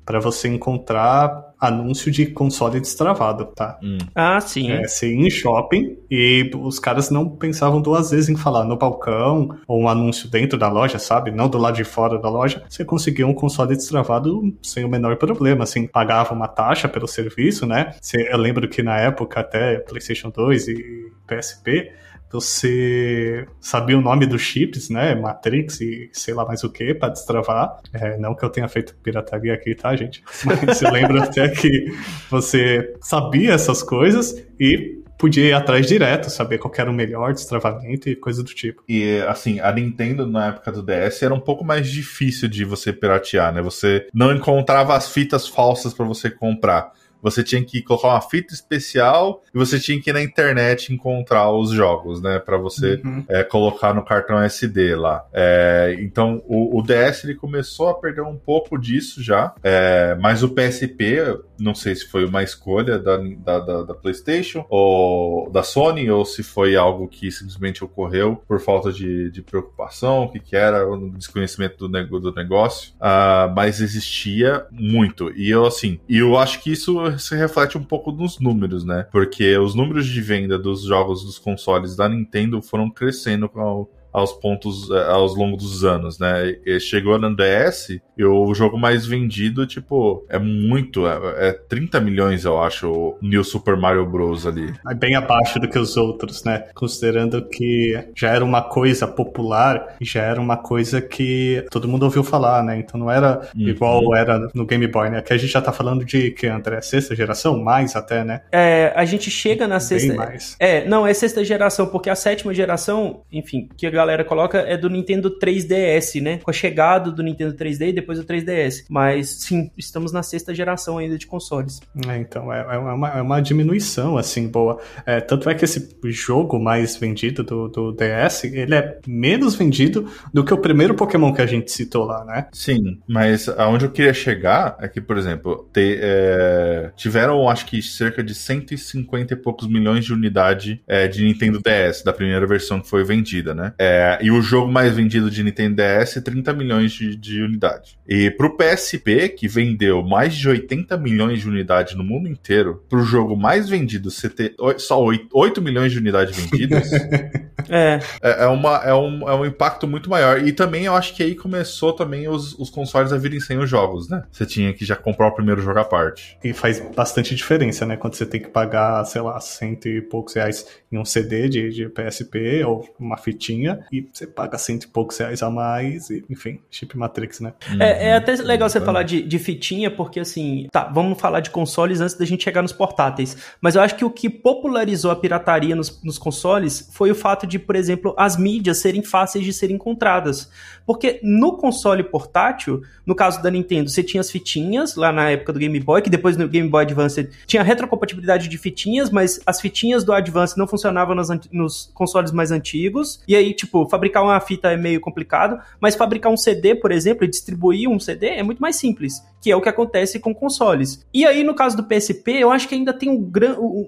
para você encontrar anúncio de console destravado, tá? Hum. Ah, sim. É, você ia em shopping e os caras não pensavam duas vezes em falar no balcão ou um anúncio dentro da loja, sabe? Não do lado de fora da loja. Você conseguia um console destravado sem o menor problema, assim, pagava uma taxa pelo serviço, né? Você, eu lembro que na época até PlayStation 2 e PSP você sabia o nome dos chips, né? Matrix e sei lá mais o que, para destravar. É, não que eu tenha feito pirataria aqui, tá, gente? [LAUGHS] Mas eu lembro até que você sabia essas coisas e podia ir atrás direto, saber qual era o melhor destravamento e coisa do tipo. E assim, a Nintendo na época do DS era um pouco mais difícil de você piratear, né? Você não encontrava as fitas falsas para você comprar você tinha que colocar uma fita especial e você tinha que ir na internet encontrar os jogos, né? para você uhum. é, colocar no cartão SD lá. É, então o, o, DS ele começou a perder um pouco disso já, é, mas o PSP Não sei se foi uma escolha da, da, da, da PlayStation ou da Sony, ou se foi algo que simplesmente ocorreu por falta de, de preocupação, o que, que era, o desconhecimento do, do negócio. Uh, mas existia muito. E eu, assim, eu acho que isso se reflete um pouco nos números, né? Porque os números de venda dos jogos dos consoles da Nintendo foram crescendo ao, aos pontos eh, aos longos dos anos, né? E chegou no DS e o jogo mais vendido, tipo, é muito, é, é 30 milhões, eu acho, o New Super Mario Bros. ali. É bem abaixo do que os outros, né? Considerando que já era uma coisa popular e já era uma coisa que todo mundo ouviu falar, né? Então não era uhum. igual era no Game Boy, né? Que a gente já tá falando de que, André? Sexta geração? Mais até, né? É, a gente chega na sexta. Bem mais. É, não, é sexta geração, porque a sétima geração, enfim, que a galera coloca é do Nintendo 3DS, né? Com a chegada do Nintendo 3D e depois do 3DS. Mas sim, estamos na sexta geração ainda de consoles. É, então, é, é, uma, é uma diminuição, assim, boa. É, tanto é que esse jogo mais vendido do, do DS, ele é menos vendido do que o primeiro Pokémon que a gente citou lá, né? Sim, mas aonde eu queria chegar é que, por exemplo, te, é, tiveram, acho que, cerca de 150 e poucos milhões de unidade é, de Nintendo DS, da primeira versão que foi vendida, né? É, e o jogo mais vendido de Nintendo DS, 30 milhões de, de unidades. E pro PSP, que vendeu mais de 80 milhões de unidades no mundo inteiro, pro jogo mais vendido você ter só 8, 8 milhões de unidades vendidas, [LAUGHS] é. É, é, uma, é, um, é um impacto muito maior. E também eu acho que aí começou também os, os consoles a virem sem os jogos, né? Você tinha que já comprar o primeiro jogo à parte. E faz bastante diferença, né? Quando você tem que pagar, sei lá, cento e poucos reais em um CD de, de PSP ou uma fitinha e você paga cento e poucos reais a mais, e, enfim, chip Matrix, né? É, é até legal você falar de, de fitinha, porque assim, tá, vamos falar de consoles antes da gente chegar nos portáteis. Mas eu acho que o que popularizou a pirataria nos, nos consoles foi o fato de, por exemplo, as mídias serem fáceis de serem encontradas. Porque no console portátil, no caso da Nintendo, você tinha as fitinhas lá na época do Game Boy, que depois no Game Boy Advance tinha retrocompatibilidade de fitinhas, mas as fitinhas do Advance não funcionavam nos, nos consoles mais antigos. E aí, tipo, fabricar uma fita é meio complicado, mas fabricar um CD, por exemplo, e distribuir um CD é muito mais simples, que é o que acontece com consoles. E aí, no caso do PSP, eu acho que ainda tem um,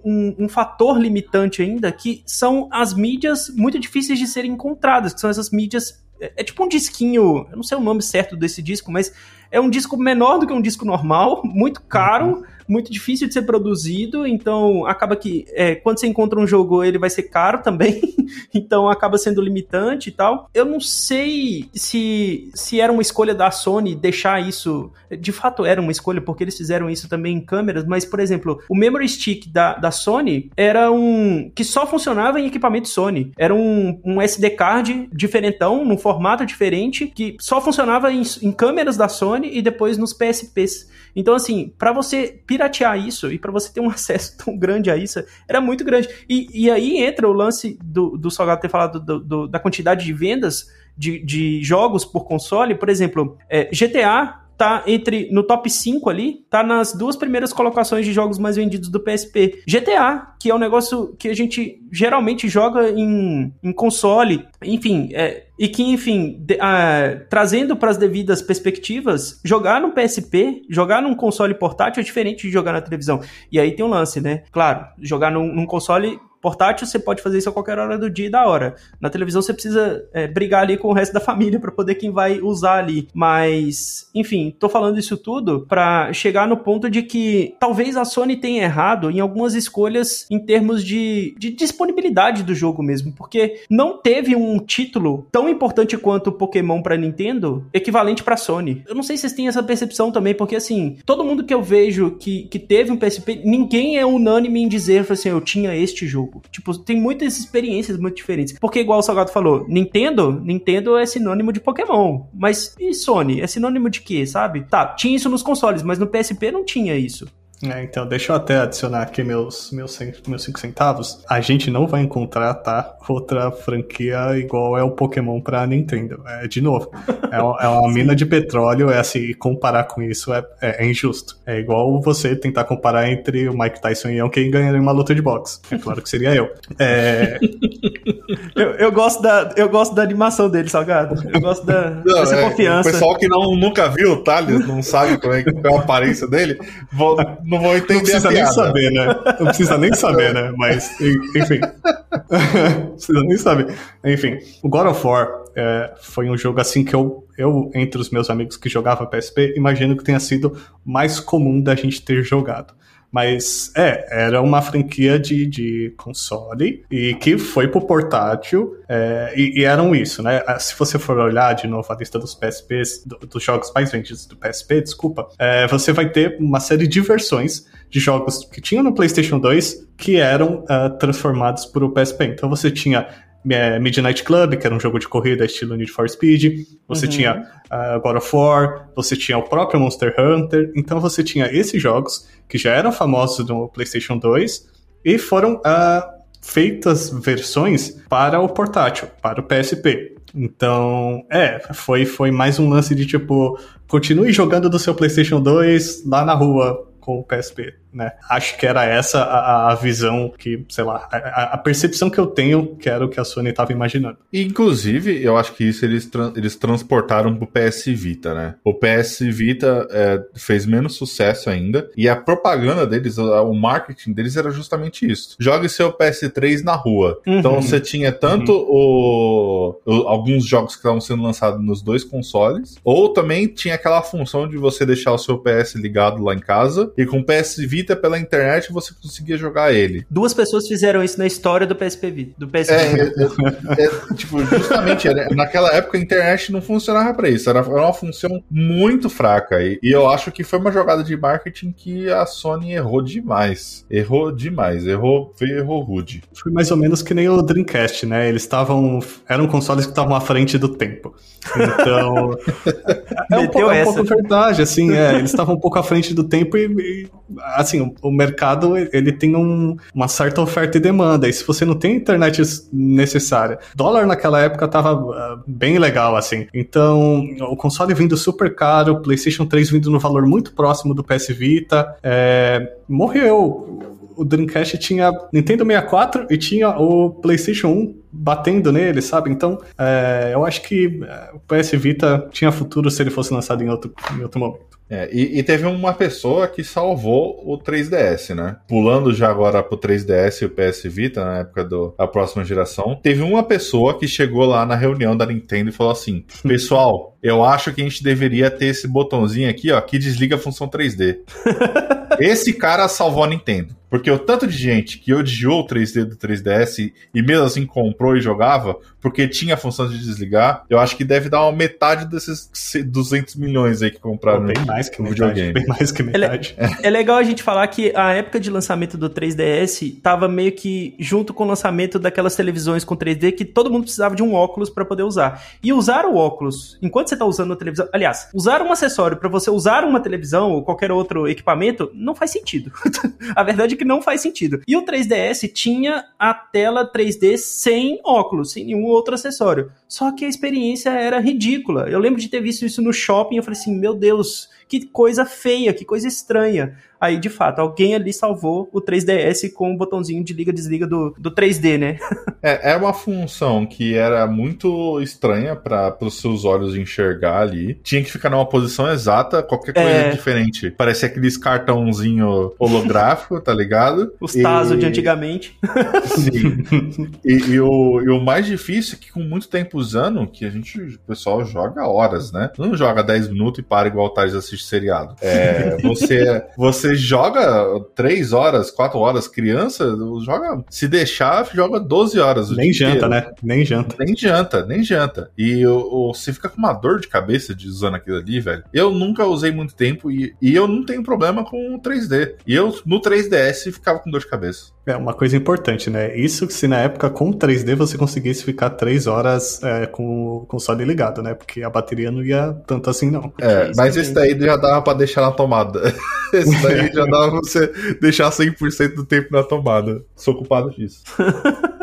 um, um fator limitante ainda, que são as mídias muito difíceis de serem encontradas, que são essas mídias é, é tipo um disquinho, eu não sei o nome certo desse disco, mas é um disco menor do que um disco normal, [LAUGHS] muito caro, uhum muito difícil de ser produzido, então acaba que é, quando você encontra um jogo ele vai ser caro [LAUGHS] também, então acaba sendo limitante e tal. Eu não sei se, se era uma escolha da Sony deixar isso, de fato era uma escolha porque eles fizeram isso também em câmeras, mas por exemplo, o memory stick da, da Sony era um que só funcionava em equipamento Sony, era um, um SD card diferentão, num formato diferente, que só funcionava em, em câmeras da Sony e depois nos PSPs. Então, assim, para você piratear isso e para você ter um [LAUGHS] acesso tão grande a isso, era muito grande. E, e aí entra o lance do, do Salgado ter falado do, do, da quantidade de vendas de, de jogos por console. Por exemplo, é, GTA tá entre no top 5 ali, tá nas duas primeiras colocações de jogos mais vendidos do PSP. GTA, que é um negócio que a gente geralmente joga em, em console, enfim, é, e que, enfim, de, uh, trazendo para as devidas perspectivas, jogar no PSP, jogar num console portátil é diferente de jogar na televisão. E aí tem um lance, né? Claro, jogar num, num console Portátil, você pode fazer isso a qualquer hora do dia e da hora. Na televisão, você precisa é, brigar ali com o resto da [LAUGHS] família para poder quem vai usar ali. Mas, enfim, tô falando isso tudo para chegar no ponto de que talvez a Sony tenha errado em algumas escolhas em termos de, de disponibilidade do jogo mesmo, porque não teve um título tão importante quanto Pokémon para Nintendo equivalente para Sony. Eu não sei se vocês têm essa percepção também, porque assim, todo mundo que eu vejo que, que teve um PSP, ninguém é unânime em dizer assim, eu tinha este jogo jogo. Tipo, tem muitas experiências muito diferentes. Porque, igual o Salgado falou, Nintendo, Nintendo é sinônimo de Pokémon. Mas e Sony? É sinônimo de quê, sabe? Tá, tinha isso nos consoles, mas no PSP não tinha isso. É, então, deixa eu até adicionar aqui meus, meus, meus cinco centavos. A gente não vai encontrar, tá? Outra franquia igual é o Pokémon pra Nintendo. É, de novo, é, é uma [LAUGHS] mina de petróleo, é assim, comparar com isso é, é, é, injusto. É igual você tentar comparar entre o Mike Tyson e eu, quem ganharia uma luta de boxe. É claro que seria eu. É... [LAUGHS] eu, eu, gosto da, eu gosto da animação dele, Salgado. Eu gosto da, não, dessa é, confiança. O pessoal que não, nunca viu o Thales, não sabe como é, qual é a aparência dele, vou não vão entender Não precisa nem saber, né? Não precisa nem saber, né? Mas, enfim. não [LAUGHS] precisa nem saber. Enfim, o God of War é, foi um jogo assim que eu, eu, entre os meus amigos que jogavam PSP, imagino que tenha sido mais comum da gente ter jogado. Mas é, era uma franquia de, de console e que foi pro portátil é, e, e, eram isso, né? Ah, se você for olhar de novo a lista dos PSPs, do, dos jogos mais vendidos do PSP, desculpa, é, você vai ter uma série de versões de jogos que tinham no PlayStation 2 que eram uh, transformados para o PSP. Então você tinha Midnight Club, que era um jogo de corrida estilo Need for Speed, você uhum. tinha uh, God of War, você tinha o próprio Monster Hunter, então você tinha esses jogos que já eram famosos no PlayStation 2 e foram uh, feitas versões para o portátil, para o PSP. Então, é, foi, foi mais um lance de tipo, continue jogando do seu PlayStation 2 lá na rua com o PSP né? Acho que era essa a, a visão que, sei lá, a, a, percepção que eu tenho que era o que a Sony estava imaginando. Inclusive, eu acho que isso eles, tra eles transportaram pro PS Vita, né? O PS Vita é, fez menos sucesso ainda e a propaganda deles, o marketing deles era justamente isso. Jogue seu PS3 na rua. Uhum. Então você tinha tanto uhum. o, o, alguns jogos que estavam sendo lançados nos dois consoles, ou também tinha aquela função de você deixar o seu PS ligado lá em casa e com o PS Vita Vita pela internet você conseguia jogar ele. Duas pessoas fizeram isso na história do PSP Vita. Do PSP é, é, é, tipo, justamente, naquela época a internet não funcionava para isso. Era, uma função muito fraca. E, e, eu acho que foi uma jogada de marketing que a Sony errou demais. Errou demais. Errou, errou rude. Foi mais ou menos que nem o Dreamcast, né? Eles estavam. Eram consoles que estavam à frente do tempo. Então. [LAUGHS] é, um pouco, é um pouco verdade, assim, é, eles estavam um pouco à frente do tempo e, e assim, assim, o, mercado ele tem um, uma certa oferta e demanda. E se você não tem internet necessária, dólar naquela época tava uh, bem legal, assim. Então, o console vindo super caro, o PlayStation 3 vindo no valor muito próximo do PS Vita, é, morreu o Dreamcast tinha Nintendo 64 e tinha o PlayStation 1 batendo nele, sabe? Então, é, eu acho que é, o PS Vita tinha futuro se ele fosse lançado em outro, em outro momento. É, e, e, teve uma pessoa que salvou o 3DS, né? Pulando já agora pro 3DS e o PS Vita, na época da próxima geração, teve uma pessoa que chegou lá na reunião da Nintendo e falou assim: Pessoal, eu acho que a gente deveria ter esse botãozinho aqui, ó, que desliga a função 3D. [LAUGHS] esse cara salvou a Nintendo. Porque o tanto de gente que odiou o 3D do 3DS e mesmo assim comprou e jogava, porque tinha a função de desligar, eu acho que deve dar uma metade desses 200 milhões aí que compraram. Bem mais que metade. Videogame. Bem mais que é metade. É, é, legal a gente falar que a época de lançamento do 3DS tava meio que junto com o lançamento daquelas televisões com 3D que todo mundo precisava de um óculos para poder usar. E usar o óculos enquanto você tá usando a televisão, aliás, usar um acessório para você usar uma televisão ou qualquer outro equipamento não faz sentido. [LAUGHS] a verdade é que não faz sentido. E o 3DS tinha a tela 3D sem óculos, sem nenhum outro acessório. Só que a experiência era ridícula. Eu lembro de ter visto isso no shopping, eu falei assim, meu Deus, que coisa feia, que coisa estranha. Aí, de fato, alguém ali salvou o 3DS com o botãozinho de liga-desliga do, do 3D, né? [LAUGHS] é, é uma função que era muito estranha para os seus olhos enxergar ali. Tinha que ficar numa posição exata, qualquer coisa é... diferente. Parecia aqueles cartãozinho holográfico, tá ligado? [LAUGHS] Os Tazo e... de antigamente. [LAUGHS] Sim. e, e, o, e o mais difícil é que com muito tempo usando, que a gente, o pessoal joga horas, né? Não joga 10 minutos e para igual o Thales seriado. É, você, você joga 3 horas, 4 horas, criança, joga. Se deixar, joga 12 horas. Nem janta, né? Nem janta. Nem janta, nem janta. E o, você fica com uma dor de cabeça de usando aquilo ali, velho. Eu nunca usei muito tempo e, e eu não tenho problema com o 3D. E eu, no 3DS, ficava com dor de cabeça. É uma coisa importante, né? Isso se na época com 3D você conseguisse ficar 3 horas é, com o console ligado, né? Porque a bateria não ia tanto assim, não. É, mas esse daí já dava pra deixar na tomada. [LAUGHS] esse daí [LAUGHS] já dava pra você deixar 100% do tempo na tomada. Sou culpado disso. [LAUGHS]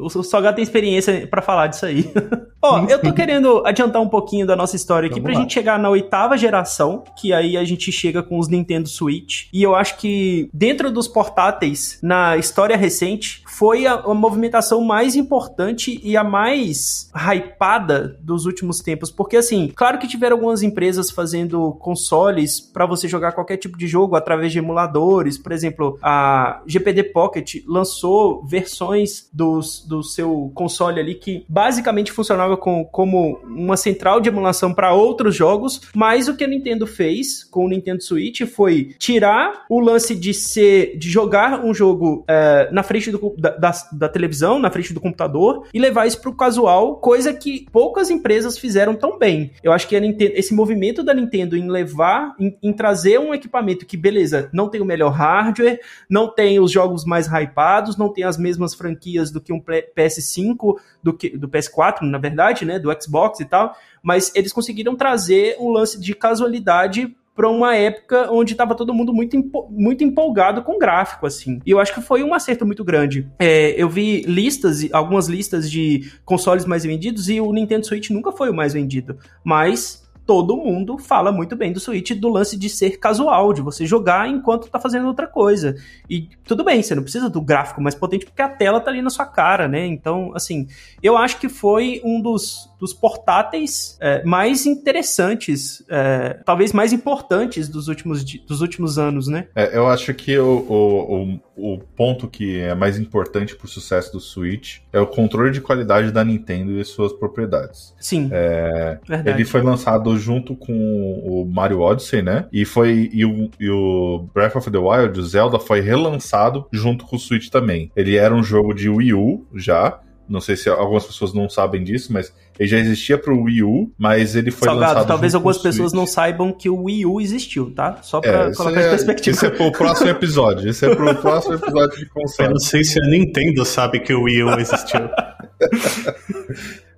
O Salgado tem experiência para falar disso aí. [LAUGHS] Ó, eu tô querendo adiantar um pouquinho da nossa história aqui Vamos pra lá. gente chegar na oitava geração, que aí a gente chega com os Nintendo Switch. E eu acho que dentro dos portáteis, na história recente, foi a, a movimentação mais importante e a mais hypada dos últimos tempos. Porque, assim, claro que tiveram algumas empresas fazendo consoles para você jogar qualquer tipo de jogo através de emuladores. Por exemplo, a GPD Pocket lançou versões dos, do seu console ali que basicamente funcionava com, como uma central de emulação para outros jogos. Mas o que a Nintendo fez com o Nintendo Switch foi tirar o lance de ser de jogar um jogo é, na frente do, da, da, da, televisão, na frente do computador e levar isso pro casual, coisa que poucas empresas fizeram tão bem. Eu acho que Nintendo, esse movimento da Nintendo em levar, em, em trazer um equipamento que, beleza, não tem o melhor hardware, não tem os jogos mais hypados, não tem as mesmas franquias do que um PS5, do que do PS4, na verdade, né, do Xbox e tal, mas eles conseguiram trazer um lance de casualidade para uma época onde estava todo mundo muito, muito empolgado com gráfico, assim. E eu acho que foi um acerto muito grande. É, eu vi listas, algumas listas de consoles mais vendidos e o Nintendo Switch nunca foi o mais vendido. Mas todo mundo fala muito bem do Switch do lance de ser casual, de você jogar enquanto tá fazendo outra coisa. E tudo bem, você não precisa do gráfico mais potente porque a tela tá ali na sua cara, né? Então, assim, eu acho que foi um dos, dos portáteis é, mais interessantes, é, talvez mais importantes dos últimos, dos últimos anos, né? É, eu acho que o, o, o, ponto que é mais importante pro sucesso do Switch é o controle de qualidade da Nintendo e suas propriedades. Sim. É, ele foi lançado junto com o Mario Odyssey, né? E foi e o, e o Breath of the Wild, o Zelda, foi relançado junto com o Switch também. Ele era um jogo de Wii U já. Não sei se algumas pessoas não sabem disso, mas ele já existia para o Wii U, mas ele foi Salgado, lançado. Talvez algumas pessoas não saibam que o Wii U existiu, tá? Só para é, colocar é, em perspectiva. Isso é pro próximo [LAUGHS] episódio. Isso é pro próximo episódio de console. Eu não sei se a Nintendo sabe que o Wii U existiu. [LAUGHS]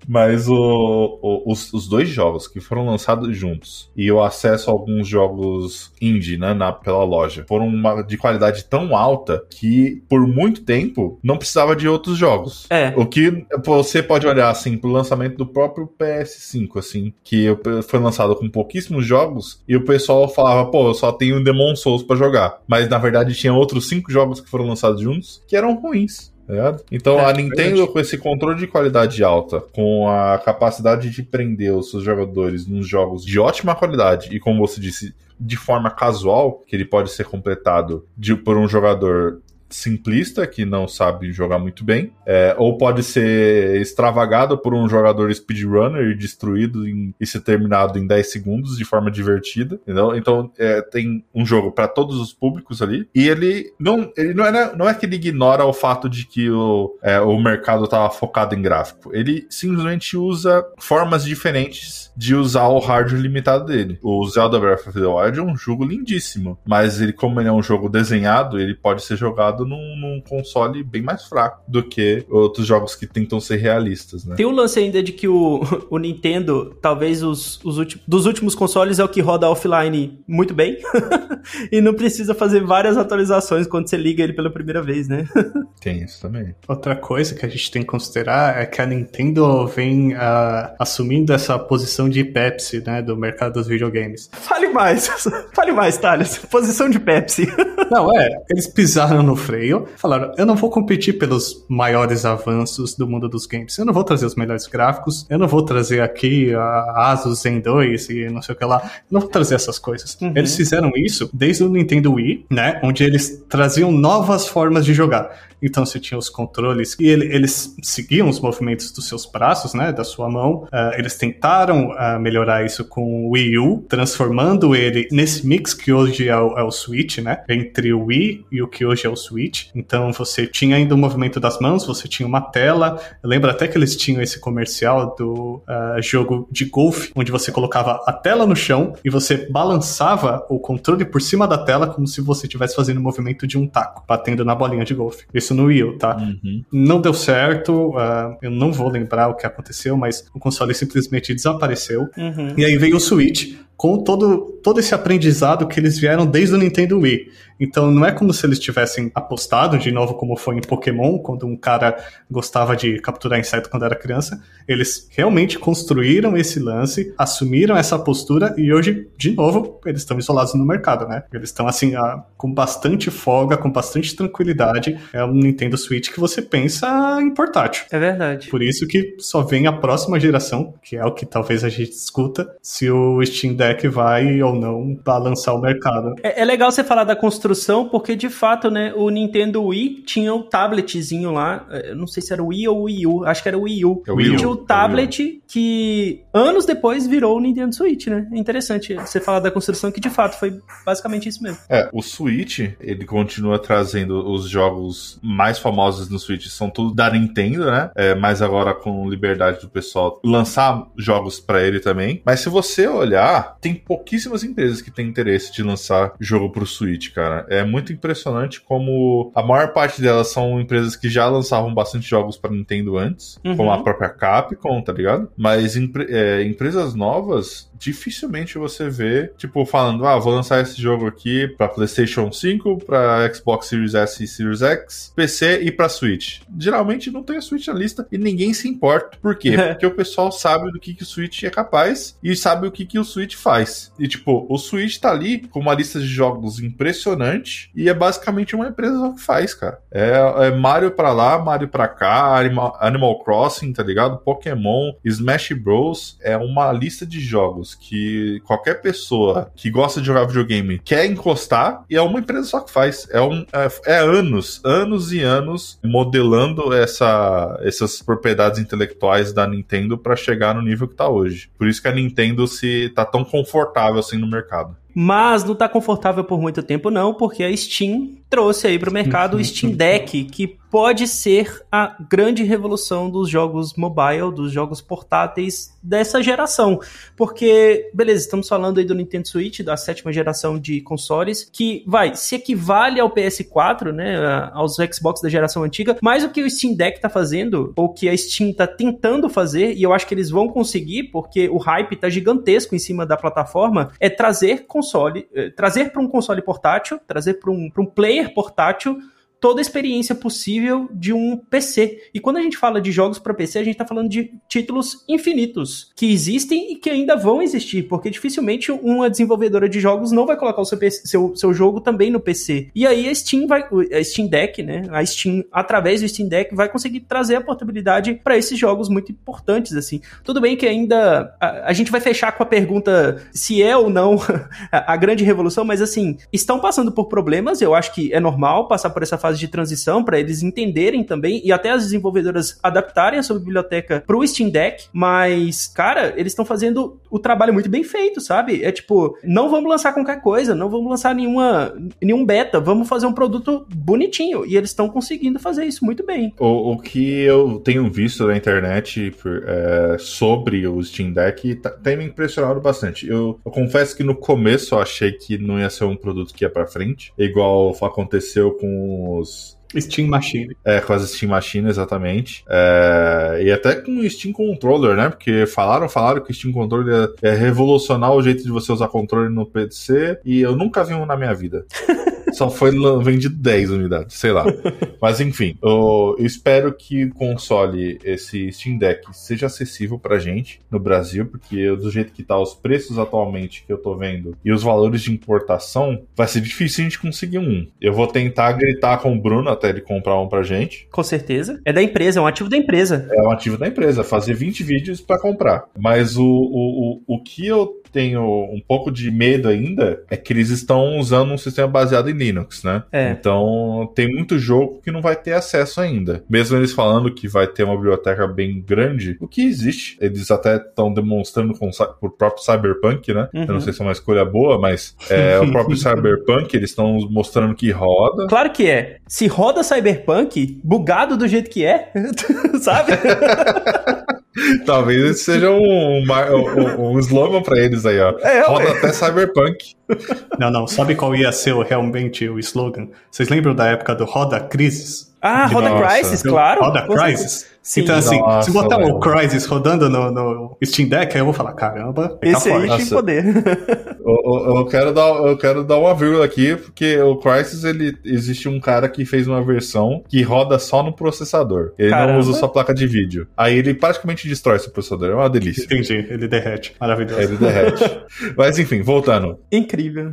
Mas o, o, os, os, dois jogos que foram lançados juntos e o acesso a alguns jogos indie né, na, pela loja foram uma, de qualidade tão alta que por muito tempo não precisava de outros jogos. É. O que você pode olhar assim pro lançamento do próprio PS5, assim, que foi lançado com pouquíssimos jogos e o pessoal falava, pô, eu só tenho Demon Souls para jogar. Mas na verdade tinha outros cinco jogos que foram lançados juntos que eram ruins. Tá então é, a Nintendo, com esse controle de qualidade alta, com a capacidade de prender os seus jogadores nos jogos de ótima qualidade e, como você disse, de forma casual, que ele pode ser completado de, por um jogador simplista que não sabe jogar muito bem, é, ou pode ser extravagado por um jogador speedrunner e destruído em, e ser terminado em 10 segundos de forma divertida, entendeu? Então é, tem um jogo para todos os públicos ali e ele não, ele não é, não é que ele ignora o fato de que o, é, o mercado estava focado em gráfico, ele simplesmente usa formas diferentes de usar o hardware limitado dele. O Zelda Breath of the Wild é um jogo lindíssimo, mas ele como ele é um jogo desenhado, ele pode ser jogado num, num, console bem mais fraco do que outros jogos que tentam ser realistas, né? Tem um lance ainda de que o, [LAUGHS] o Nintendo, talvez os, os últimos, dos últimos consoles é o que roda offline muito bem [LAUGHS] e não precisa fazer várias atualizações quando você liga ele pela primeira vez, né? [LAUGHS] Tem isso também. Outra coisa que a gente tem que considerar é que a Nintendo vem uh, assumindo essa posição de Pepsi, né, do mercado dos videogames. Fale mais, fale mais, Thales. Posição de Pepsi. Não, é, eles pisaram no freio, falaram: eu não vou competir pelos maiores avanços do mundo dos games, eu não vou trazer os melhores gráficos, eu não vou trazer aqui a Asus Zen 2 e não sei o que lá, eu não vou trazer essas coisas. Uhum. Eles fizeram isso desde o Nintendo Wii, né, onde eles traziam novas formas de jogar. Então você tinha os controles e ele, eles seguiam os movimentos dos seus braços, né, da sua mão. Uh, eles tentaram uh, melhorar isso com o Wii U, transformando ele nesse mix que hoje é o, é o Switch, né, entre o Wii e o que hoje é o Switch. Então você tinha ainda o movimento das mãos, você tinha uma tela. Eu lembro até que eles tinham esse comercial do uh, jogo de golfe, onde você colocava a tela no chão e você balançava o controle por cima da tela como se você estivesse fazendo o movimento de um taco, batendo na bolinha de golfe. Isso isso no Wii U, tá? Uhum. Não deu certo, uh, eu não vou lembrar o que aconteceu, mas o console simplesmente desapareceu. Uhum. E aí veio o Switch com todo, todo esse aprendizado que eles vieram desde o Nintendo Wii. Então não é como se eles tivessem apostado de novo, como foi em Pokémon, quando um cara gostava de capturar inseto quando era criança. Eles realmente construíram esse lance, assumiram essa postura e hoje, de novo, eles estão isolados no mercado, né? Eles estão assim, ah, com bastante folga, com bastante tranquilidade. É um Nintendo Switch que você pensa em portátil. É verdade. Por isso que só vem a próxima geração, que é o que talvez a gente discuta, se o Steam Deck vai ou não balançar o mercado. É, é legal você falar da construção porque de fato, né, o Nintendo Wii tinha o tabletzinho lá, eu é, não sei se era o Wii ou o Wii U, acho que era o Wii U. É o Wii U. Tinha o tablet é o que anos depois virou o Nintendo Switch, né? É interessante você falar da construção que de fato foi basicamente isso mesmo. É, o Switch, ele continua trazendo os jogos mais famosos no Switch, são tudo da Nintendo, né? É, mas agora com liberdade do pessoal lançar jogos para ele também. Mas se você olhar, tem pouquíssimas empresas que têm interesse de lançar jogo pro Switch, cara. É muito impressionante como a maior parte delas são empresas que já lançavam bastante jogos para Nintendo antes, uhum. como a própria Capcom, tá ligado? Mas é, empresas novas dificilmente você vê, tipo, falando, ah, vou lançar esse jogo aqui para PlayStation 5, para Xbox Series S e Series X, PC e para Switch. Geralmente não tem a Switch na lista e ninguém se importa. Por quê? [LAUGHS] Porque o pessoal sabe do que, que o Switch é capaz e sabe o que, que o Switch faz. E, tipo, o Switch tá ali com uma lista de jogos impressionante e é basicamente uma empresa que faz, cara. É, é Mario pra lá, Mario pra cá, Animal, Animal Crossing, tá ligado? Pokémon, Smash Bros. É uma lista de jogos que qualquer pessoa que gosta de jogar videogame quer encostar e é uma empresa só que faz. É, um, é, é anos, anos e anos modelando essa, essas propriedades intelectuais da Nintendo para chegar no nível que tá hoje. Por isso que a Nintendo se tá tão confortável assim no mercado. Mas não tá confortável por muito tempo não, porque a Steam trouxe aí para o mercado o Steam Deck, que pode ser a grande revolução dos jogos mobile, dos jogos portáteis dessa geração. Porque, beleza, estamos falando aí do Nintendo Switch, da sétima geração de consoles, que vai, se equivale ao PS4, né, aos Xbox da geração antiga, mas o que o Steam Deck tá fazendo, ou que a Steam tá tentando fazer, e eu acho que eles vão conseguir, porque o hype tá gigantesco em cima da plataforma, é trazer console, eh, trazer para um console portátil, trazer para um, um player player portátil toda a experiência possível de um PC. E quando a gente fala de jogos para PC, a gente está falando de títulos infinitos que existem e que ainda vão existir, porque dificilmente uma desenvolvedora de jogos não vai colocar o seu, PC, seu, seu jogo também no PC. E aí a Steam vai, a Steam Deck, né? A Steam através do Steam Deck vai conseguir trazer a portabilidade para esses jogos muito importantes assim. Tudo bem que ainda a, a, gente vai fechar com a pergunta se é ou não [LAUGHS] a, a grande revolução, mas assim, estão passando por problemas, eu acho que é normal passar por essa fase fase de transição para eles entenderem também e até as desenvolvedoras adaptarem a sua biblioteca pro Steam Deck, mas, cara, eles estão fazendo o trabalho muito bem feito, sabe? É tipo, não vamos lançar qualquer coisa, não vamos lançar nenhuma, nenhum beta, vamos fazer um produto bonitinho. E eles estão conseguindo fazer isso muito bem. O, o que eu tenho visto na internet é, sobre o Steam Deck tá, tem me impressionado bastante. Eu, eu, confesso que no começo eu achei que não ia ser um produto que ia para frente, igual aconteceu com os Steam Machine. É, com as Steam Machine, exatamente. É, e até com o Steam Controller, né? Porque falaram, falaram que o Steam Controller é, é revolucionar o jeito de você usar controle no PC e eu nunca vi um na minha vida. [LAUGHS] Só foi vendido 10 unidades, sei lá. Mas enfim, eu espero que o console, esse Steam Deck, seja acessível pra gente no Brasil, porque do jeito que tá os preços atualmente que eu tô vendo e os valores de importação, vai ser difícil a gente conseguir um. Eu vou tentar gritar com o Bruno até ele comprar um pra gente. Com certeza. É da empresa, é um ativo da empresa. É um ativo da empresa, fazer 20 vídeos para comprar. Mas o, o, o, o que eu tenho um pouco de medo ainda é que eles estão usando um sistema baseado em Linux, né? É. Então tem muito jogo que não vai ter acesso ainda. Mesmo eles falando que vai ter uma biblioteca bem grande, o que existe. Eles até estão demonstrando com o próprio Cyberpunk, né? Uhum. Eu não uhum. sei se é uma escolha boa, mas é, o [LAUGHS] próprio Cyberpunk, eles estão mostrando que roda. Claro que é. Se roda Cyberpunk, bugado do jeito que é, [LAUGHS] sabe? [LAUGHS] [LAUGHS] Talvez esse seja um, um, um slogan pra eles aí, ó. É, Roda até Cyberpunk. [LAUGHS] Não, não. Sabe qual ia ser realmente o slogan? Vocês lembram da época do Roda Crisis? Ah, Roda Nossa. Crisis, claro. Roda Crisis. Sim. Então, assim, Nossa, se botar o Crysis rodando no, no, Steam Deck, aí eu vou falar, caramba, esse aí tem poder. [LAUGHS] eu, eu, quero dar, eu quero dar uma vírgula aqui, porque o Crysis, ele existe um cara que fez uma versão que roda só no processador. Ele caramba. não usa sua placa de vídeo. Aí ele praticamente destrói seu processador. É uma delícia. Entendi, ele derrete. Maravilhoso. Ele derrete. [LAUGHS] Mas enfim, voltando. Incrível.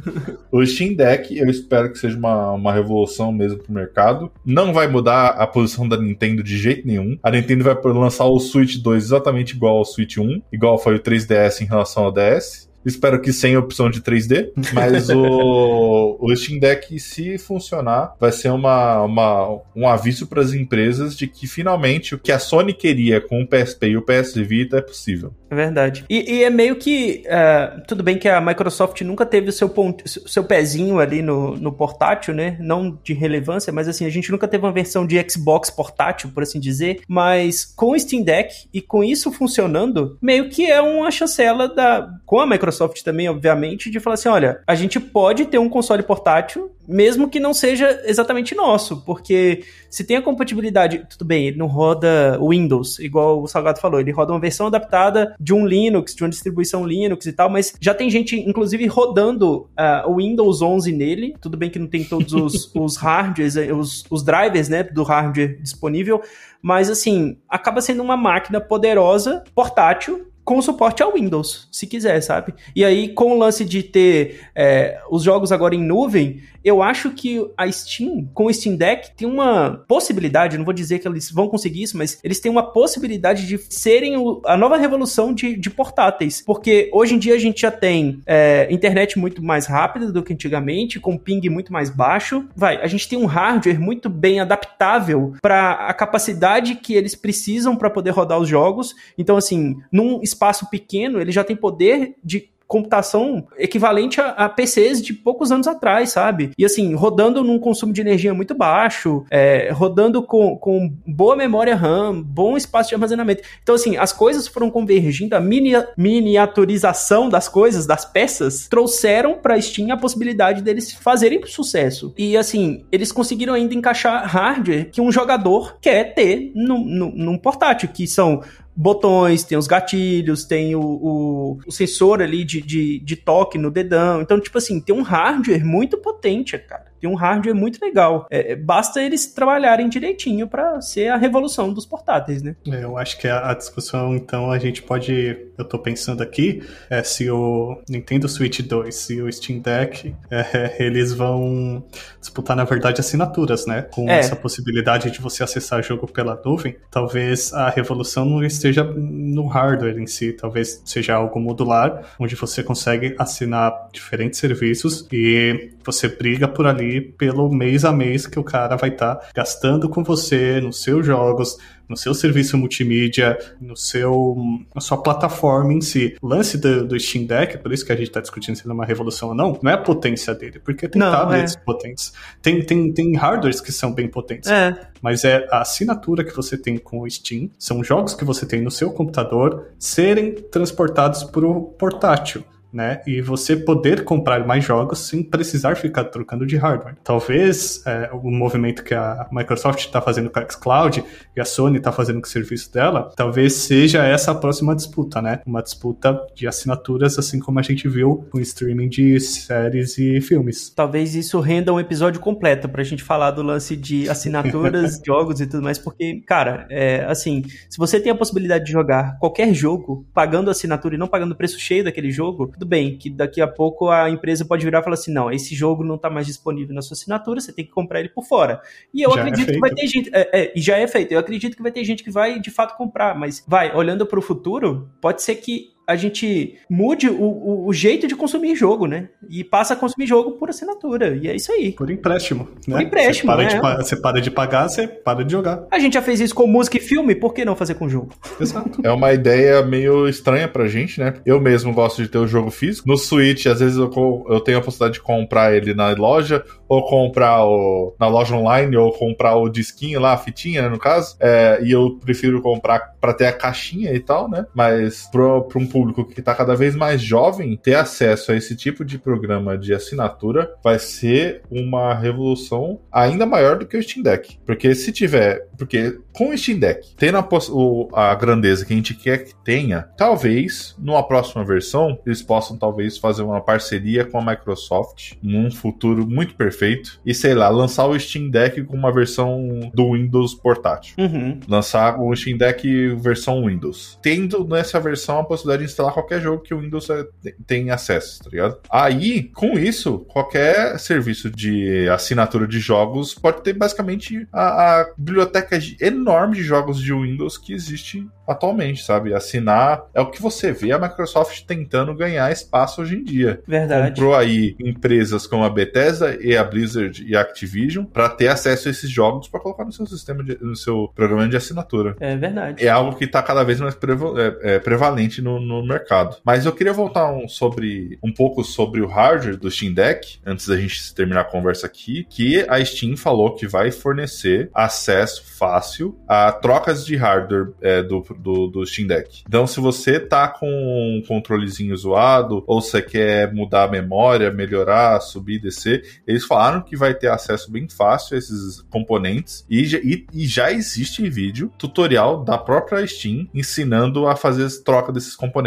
O Steam Deck, eu espero que seja uma, uma revolução mesmo pro mercado. Não vai mudar a posição da Nintendo de jeito nenhum. A Nintendo vai lançar o Switch 2 exatamente igual ao Switch 1, igual foi o 3DS em relação ao DS. Espero que sem opção de 3D, mas o, o Steam Deck, se funcionar, vai ser uma, uma um aviso para as empresas de que finalmente o que a Sony queria com o PSP e o PS Vita é possível. É verdade. E, e é meio que. Uh, tudo bem que a Microsoft nunca teve o seu, seu pezinho ali no, no portátil, né? Não de relevância, mas assim, a gente nunca teve uma versão de Xbox portátil, por assim dizer. Mas com o Steam Deck e com isso funcionando, meio que é uma chancela da. Com a Microsoft também, obviamente, de falar assim: olha, a gente pode ter um console portátil mesmo que não seja exatamente nosso, porque se tem a compatibilidade, tudo bem, ele não roda Windows, igual o Salgado falou, ele roda uma versão adaptada de um Linux, de uma distribuição Linux e tal, mas já tem gente, inclusive, rodando uh, o Windows 11 nele, tudo bem que não tem todos os, [LAUGHS] [LAUGHS] os hardwares, eh, os, os drivers, né, do hardware disponível, mas assim, acaba sendo uma máquina poderosa, portátil, com suporte ao Windows, se quiser, sabe? E aí, com o lance de ter é, os jogos agora em nuvem, eu acho que a Steam, com o Steam Deck, tem uma possibilidade, não vou dizer que eles vão conseguir isso, mas eles têm uma possibilidade de serem a nova revolução de, de, portáteis. Porque hoje em dia a gente já tem é, internet muito mais rápida do que antigamente, com ping muito mais baixo. Vai, a gente tem um hardware muito bem adaptável para a capacidade que eles precisam para poder rodar os jogos. Então, assim, num espaço pequeno, ele já tem poder de computação equivalente a, a, PCs de poucos anos atrás, sabe? E assim, rodando num consumo de energia muito baixo, é, rodando com, com boa memória RAM, bom espaço de armazenamento. Então, assim, as coisas foram convergindo, a mini, miniaturização das coisas, das peças, trouxeram para Steam a possibilidade deles fazerem sucesso. E assim, eles conseguiram ainda encaixar hardware que um jogador quer ter num, num, num portátil, que são botões, tem os gatilhos, tem o, o, o sensor ali de, de, de, toque no dedão. Então, tipo assim, tem um hardware muito potente, cara. Tem um hardware muito legal. É, basta eles trabalharem direitinho para ser a revolução dos portáteis, né? É, eu acho que a, a, discussão, então, a gente pode. Eu tô pensando aqui, é se o Nintendo Switch 2 e o Steam Deck, é, [LAUGHS] eles vão disputar, na verdade, assinaturas, né? Com é. essa possibilidade de você acessar jogo pela nuvem. Talvez a revolução não esteja no hardware em si, talvez seja algo modular, onde você consegue assinar diferentes serviços e você briga por ali pelo mês a mês que o cara vai estar tá gastando com você nos seus jogos, no seu serviço multimídia, no seu, na sua plataforma em si. O lance do, do Steam Deck, por isso que a gente está discutindo se é uma revolução ou não, não é a potência dele, porque tem não, tablets é. potentes, tem, tem, tem hardwares que são bem potentes, é. mas é a assinatura que você tem com o Steam, são jogos que você tem no seu computador serem transportados para o portátil né? E você poder comprar mais jogos sem precisar ficar trocando de hardware. Talvez é, o movimento que a Microsoft está fazendo com a xCloud e a Sony está fazendo com o serviço dela, talvez seja essa a próxima disputa, né? Uma disputa de assinaturas, assim como a gente viu com o streaming de séries e filmes. Talvez isso renda um episódio completo para a gente falar do lance de assinaturas, [LAUGHS] jogos e tudo mais, porque, cara, é, assim, se você tem a possibilidade de jogar qualquer jogo pagando assinatura e não pagando o preço cheio daquele jogo, tudo bem, que daqui a pouco a empresa pode virar e falar assim: não, esse jogo não está mais disponível na sua assinatura, você tem que comprar ele por fora. E eu já é acredito é que vai ter gente. É, é, e já é feito. Eu acredito que vai ter gente que vai de fato comprar, mas vai, olhando para o futuro, pode ser que a gente mude o, o, o, jeito de consumir jogo, né? E passa a consumir jogo por assinatura. E é isso aí. Por empréstimo. Né? Por empréstimo. Você para, né? de, você para de pagar, você para de jogar. A gente já fez isso com música e filme, por que não fazer com jogo? Exato. é uma ideia meio estranha pra gente, né? Eu mesmo gosto de ter o jogo físico. No Switch, às vezes eu, eu tenho a possibilidade de comprar ele na loja, ou comprar o, na loja online, ou comprar o disquinho lá, a fitinha, né, no caso. É, e eu prefiro comprar pra ter a caixinha e tal, né? Mas pra, pra um público que está cada vez mais jovem, ter acesso a esse tipo de programa de assinatura vai ser uma revolução ainda maior do que o Steam Deck. Porque se tiver. Porque com o Steam Deck, tendo a, o, a grandeza que a gente quer que tenha, talvez, numa próxima versão, eles possam talvez fazer uma parceria com a Microsoft num futuro muito perfeito. E sei lá, lançar o Steam Deck com uma versão do Windows portátil. Uhum. Lançar o Steam Deck versão Windows. Tendo nessa versão a possibilidade de instalar qualquer jogo que o Windows é, tem acesso, tá ligado? Aí, com isso, qualquer serviço de assinatura de jogos pode ter basicamente a, a biblioteca enorme de jogos de Windows que existe atualmente, sabe? Assinar é o que você vê a Microsoft tentando ganhar espaço hoje em dia. Verdade. Comprou aí empresas como a Bethesda e a Blizzard e a Activision para ter acesso a esses jogos para colocar no seu sistema, de, no seu programa de assinatura. É verdade. É algo que está cada vez mais é, é, prevalente no, no, mercado. Mas eu queria voltar um, sobre, um pouco sobre o hardware do Steam Deck, antes da gente terminar a conversa aqui, que a Steam falou que vai fornecer acesso fácil a trocas de hardware é, do, do, do Steam Deck. Então, se você tá com um controlezinho zoado, ou você quer mudar a memória, melhorar, subir, descer, eles falaram que vai ter acesso bem fácil a esses componentes e, e, e já existe vídeo tutorial da própria Steam ensinando a fazer troca desses componentes.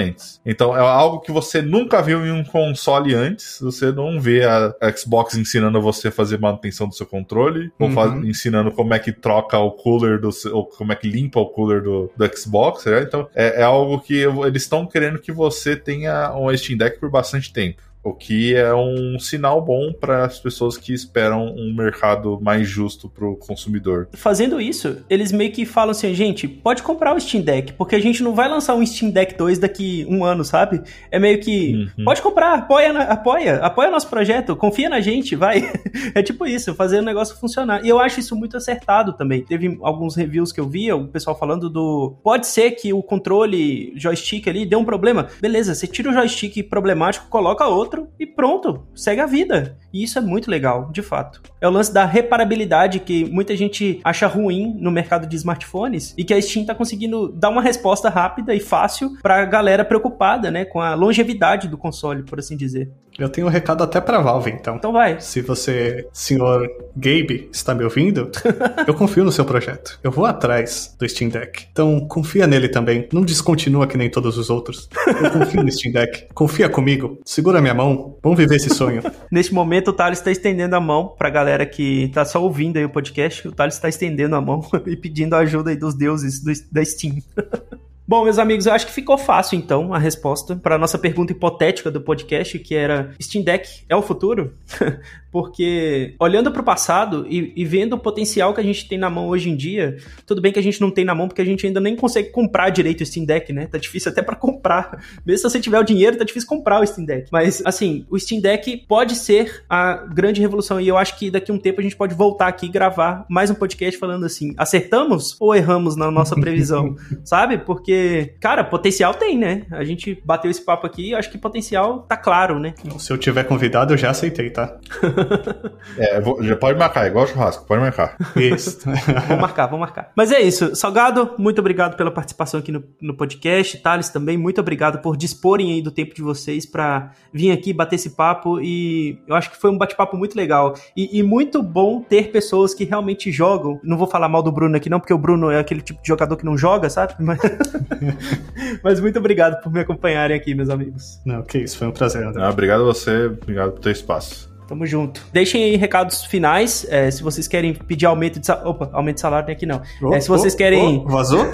Então, é algo que você nunca viu em um console antes, você não vê a Xbox ensinando você a fazer manutenção do seu controle, uhum. ou faz, ensinando como é que troca o cooler do ou como é que limpa o cooler do, do Xbox, né? Então é, é algo que eles estão querendo que você tenha um Steam Deck por bastante tempo. O que é um sinal bom para as pessoas que esperam um mercado mais justo para o consumidor. Fazendo isso, eles meio que falam assim, gente, pode comprar o Steam Deck, porque a gente não vai lançar um Steam Deck 2 daqui um ano, sabe? É meio que, uhum. pode comprar, apoia, apoia, apoia nosso projeto, confia na gente, vai. [LAUGHS] é tipo isso, fazer o negócio funcionar. E eu acho isso muito acertado também. Teve alguns reviews que eu via, o pessoal falando do, pode ser que o controle joystick ali dê um problema. Beleza, você tira o joystick problemático, coloca outro outro e pronto, segue a vida. E isso é muito legal, de fato. É o lance da reparabilidade que muita gente acha ruim no mercado de smartphones e que a Steam tá conseguindo dar uma resposta rápida e fácil pra galera preocupada, né, com a longevidade do console, por assim dizer. Eu tenho um recado até pra Valve, então. Então vai. Se você, senhor Gabe, está me ouvindo, [LAUGHS] eu confio no seu projeto. Eu vou atrás do Steam Deck. Então confia nele também. Não descontinua que nem todos os outros. Eu confio no Steam Deck. Confia comigo. Segura minha mão. Vamos viver esse sonho. [LAUGHS] Neste momento, o Thales está estendendo a mão pra galera que tá só ouvindo aí o podcast. O Thales está estendendo a mão [LAUGHS] e pedindo a ajuda aí dos deuses do, da Steam. Bom, meus amigos, eu acho que ficou fácil então a resposta para a nossa pergunta hipotética do podcast, que era: Steam Deck é o futuro? [LAUGHS] porque olhando para o passado e, e, vendo o potencial que a gente tem na mão hoje em dia, tudo bem que a gente não tem na mão porque a gente ainda nem consegue comprar direito o Steam Deck, né? Tá difícil até para [LAUGHS] comprar. Mesmo se você tiver o dinheiro, tá difícil comprar o Steam Deck. Mas assim, o Steam Deck pode ser a grande revolução e eu acho que daqui a um tempo a gente pode voltar aqui e gravar mais um podcast falando assim: acertamos ou erramos na nossa previsão, [LAUGHS] sabe? Porque, cara, potencial tem, né? A gente bateu esse papo aqui e acho que potencial tá claro, né? Se eu tiver convidado, eu já aceitei, tá? [LAUGHS] é, vou, já pode marcar, igual churrasco, pode marcar. Isso. [LAUGHS] vou marcar, vou marcar. Mas é isso. Salgado, muito obrigado pela participação aqui no, no podcast. Thales também, muito obrigado por disporem aí do tempo de vocês para vir aqui bater esse papo. E eu acho que foi um bate-papo muito legal. E, e, muito bom ter pessoas que realmente jogam. Não vou falar mal do Bruno aqui, não, porque o Bruno é aquele tipo de jogador que não joga, sabe? Mas, [LAUGHS] Mas muito obrigado por me acompanharem aqui, meus amigos. Não, que isso, foi um prazer, André. Não, obrigado a você, obrigado por ter espaço. Tamo junto. Deixem aí recados finais. É, se vocês querem pedir aumento de salário. Opa, aumento de salário tem aqui não. Oh, é, se vocês oh, querem. Oh, vazou? [LAUGHS]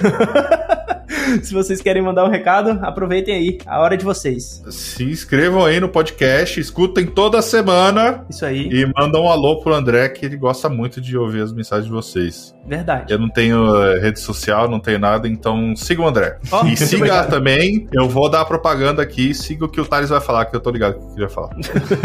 [LAUGHS] Se vocês querem mandar um recado, aproveitem aí, a hora de vocês. Se inscrevam aí no podcast, escutem toda semana. Isso aí. E mandam um alô pro André, que ele gosta muito de ouvir as mensagens de vocês. Verdade. Eu não tenho eh, rede social, não tenho nada, então siga o André. Oh, e siga obrigado. também, eu vou dar propaganda aqui, siga o que o Thales vai falar, que eu tô ligado que ele queria falar.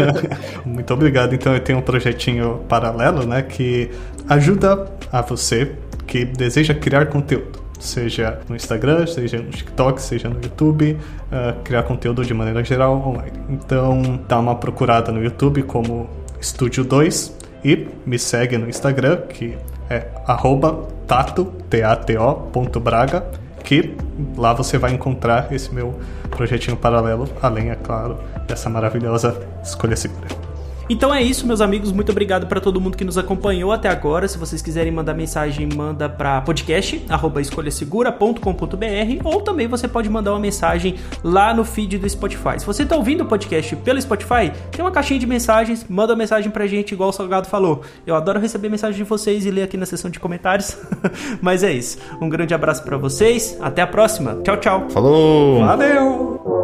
[LAUGHS] muito obrigado. Então eu tenho um projetinho paralelo, né, que ajuda a você que deseja criar conteúdo seja no Instagram, seja no TikTok, seja no YouTube, uh, criar conteúdo de maneira geral online. Então, dá uma procurada no YouTube como Estúdio 2 e me segue no Instagram, que é arroba tato, T-A-T-O, ponto Braga, que lá você vai encontrar esse meu projetinho paralelo, além, é claro, dessa maravilhosa escolha segura. Então é isso, meus amigos. Muito obrigado para todo mundo que nos acompanhou até agora. Se vocês quiserem mandar mensagem, manda para podcast@escolhasegura.com.br ou também você pode mandar uma mensagem lá no feed do Spotify. Se você está ouvindo o podcast pelo Spotify, tem uma caixinha de mensagens, manda uma mensagem pra gente igual o Salgado falou. Eu adoro receber mensagem de vocês e ler aqui na seção de comentários. [LAUGHS] Mas é isso. Um grande abraço para vocês. Até a próxima. Tchau, tchau. Falou. Valeu.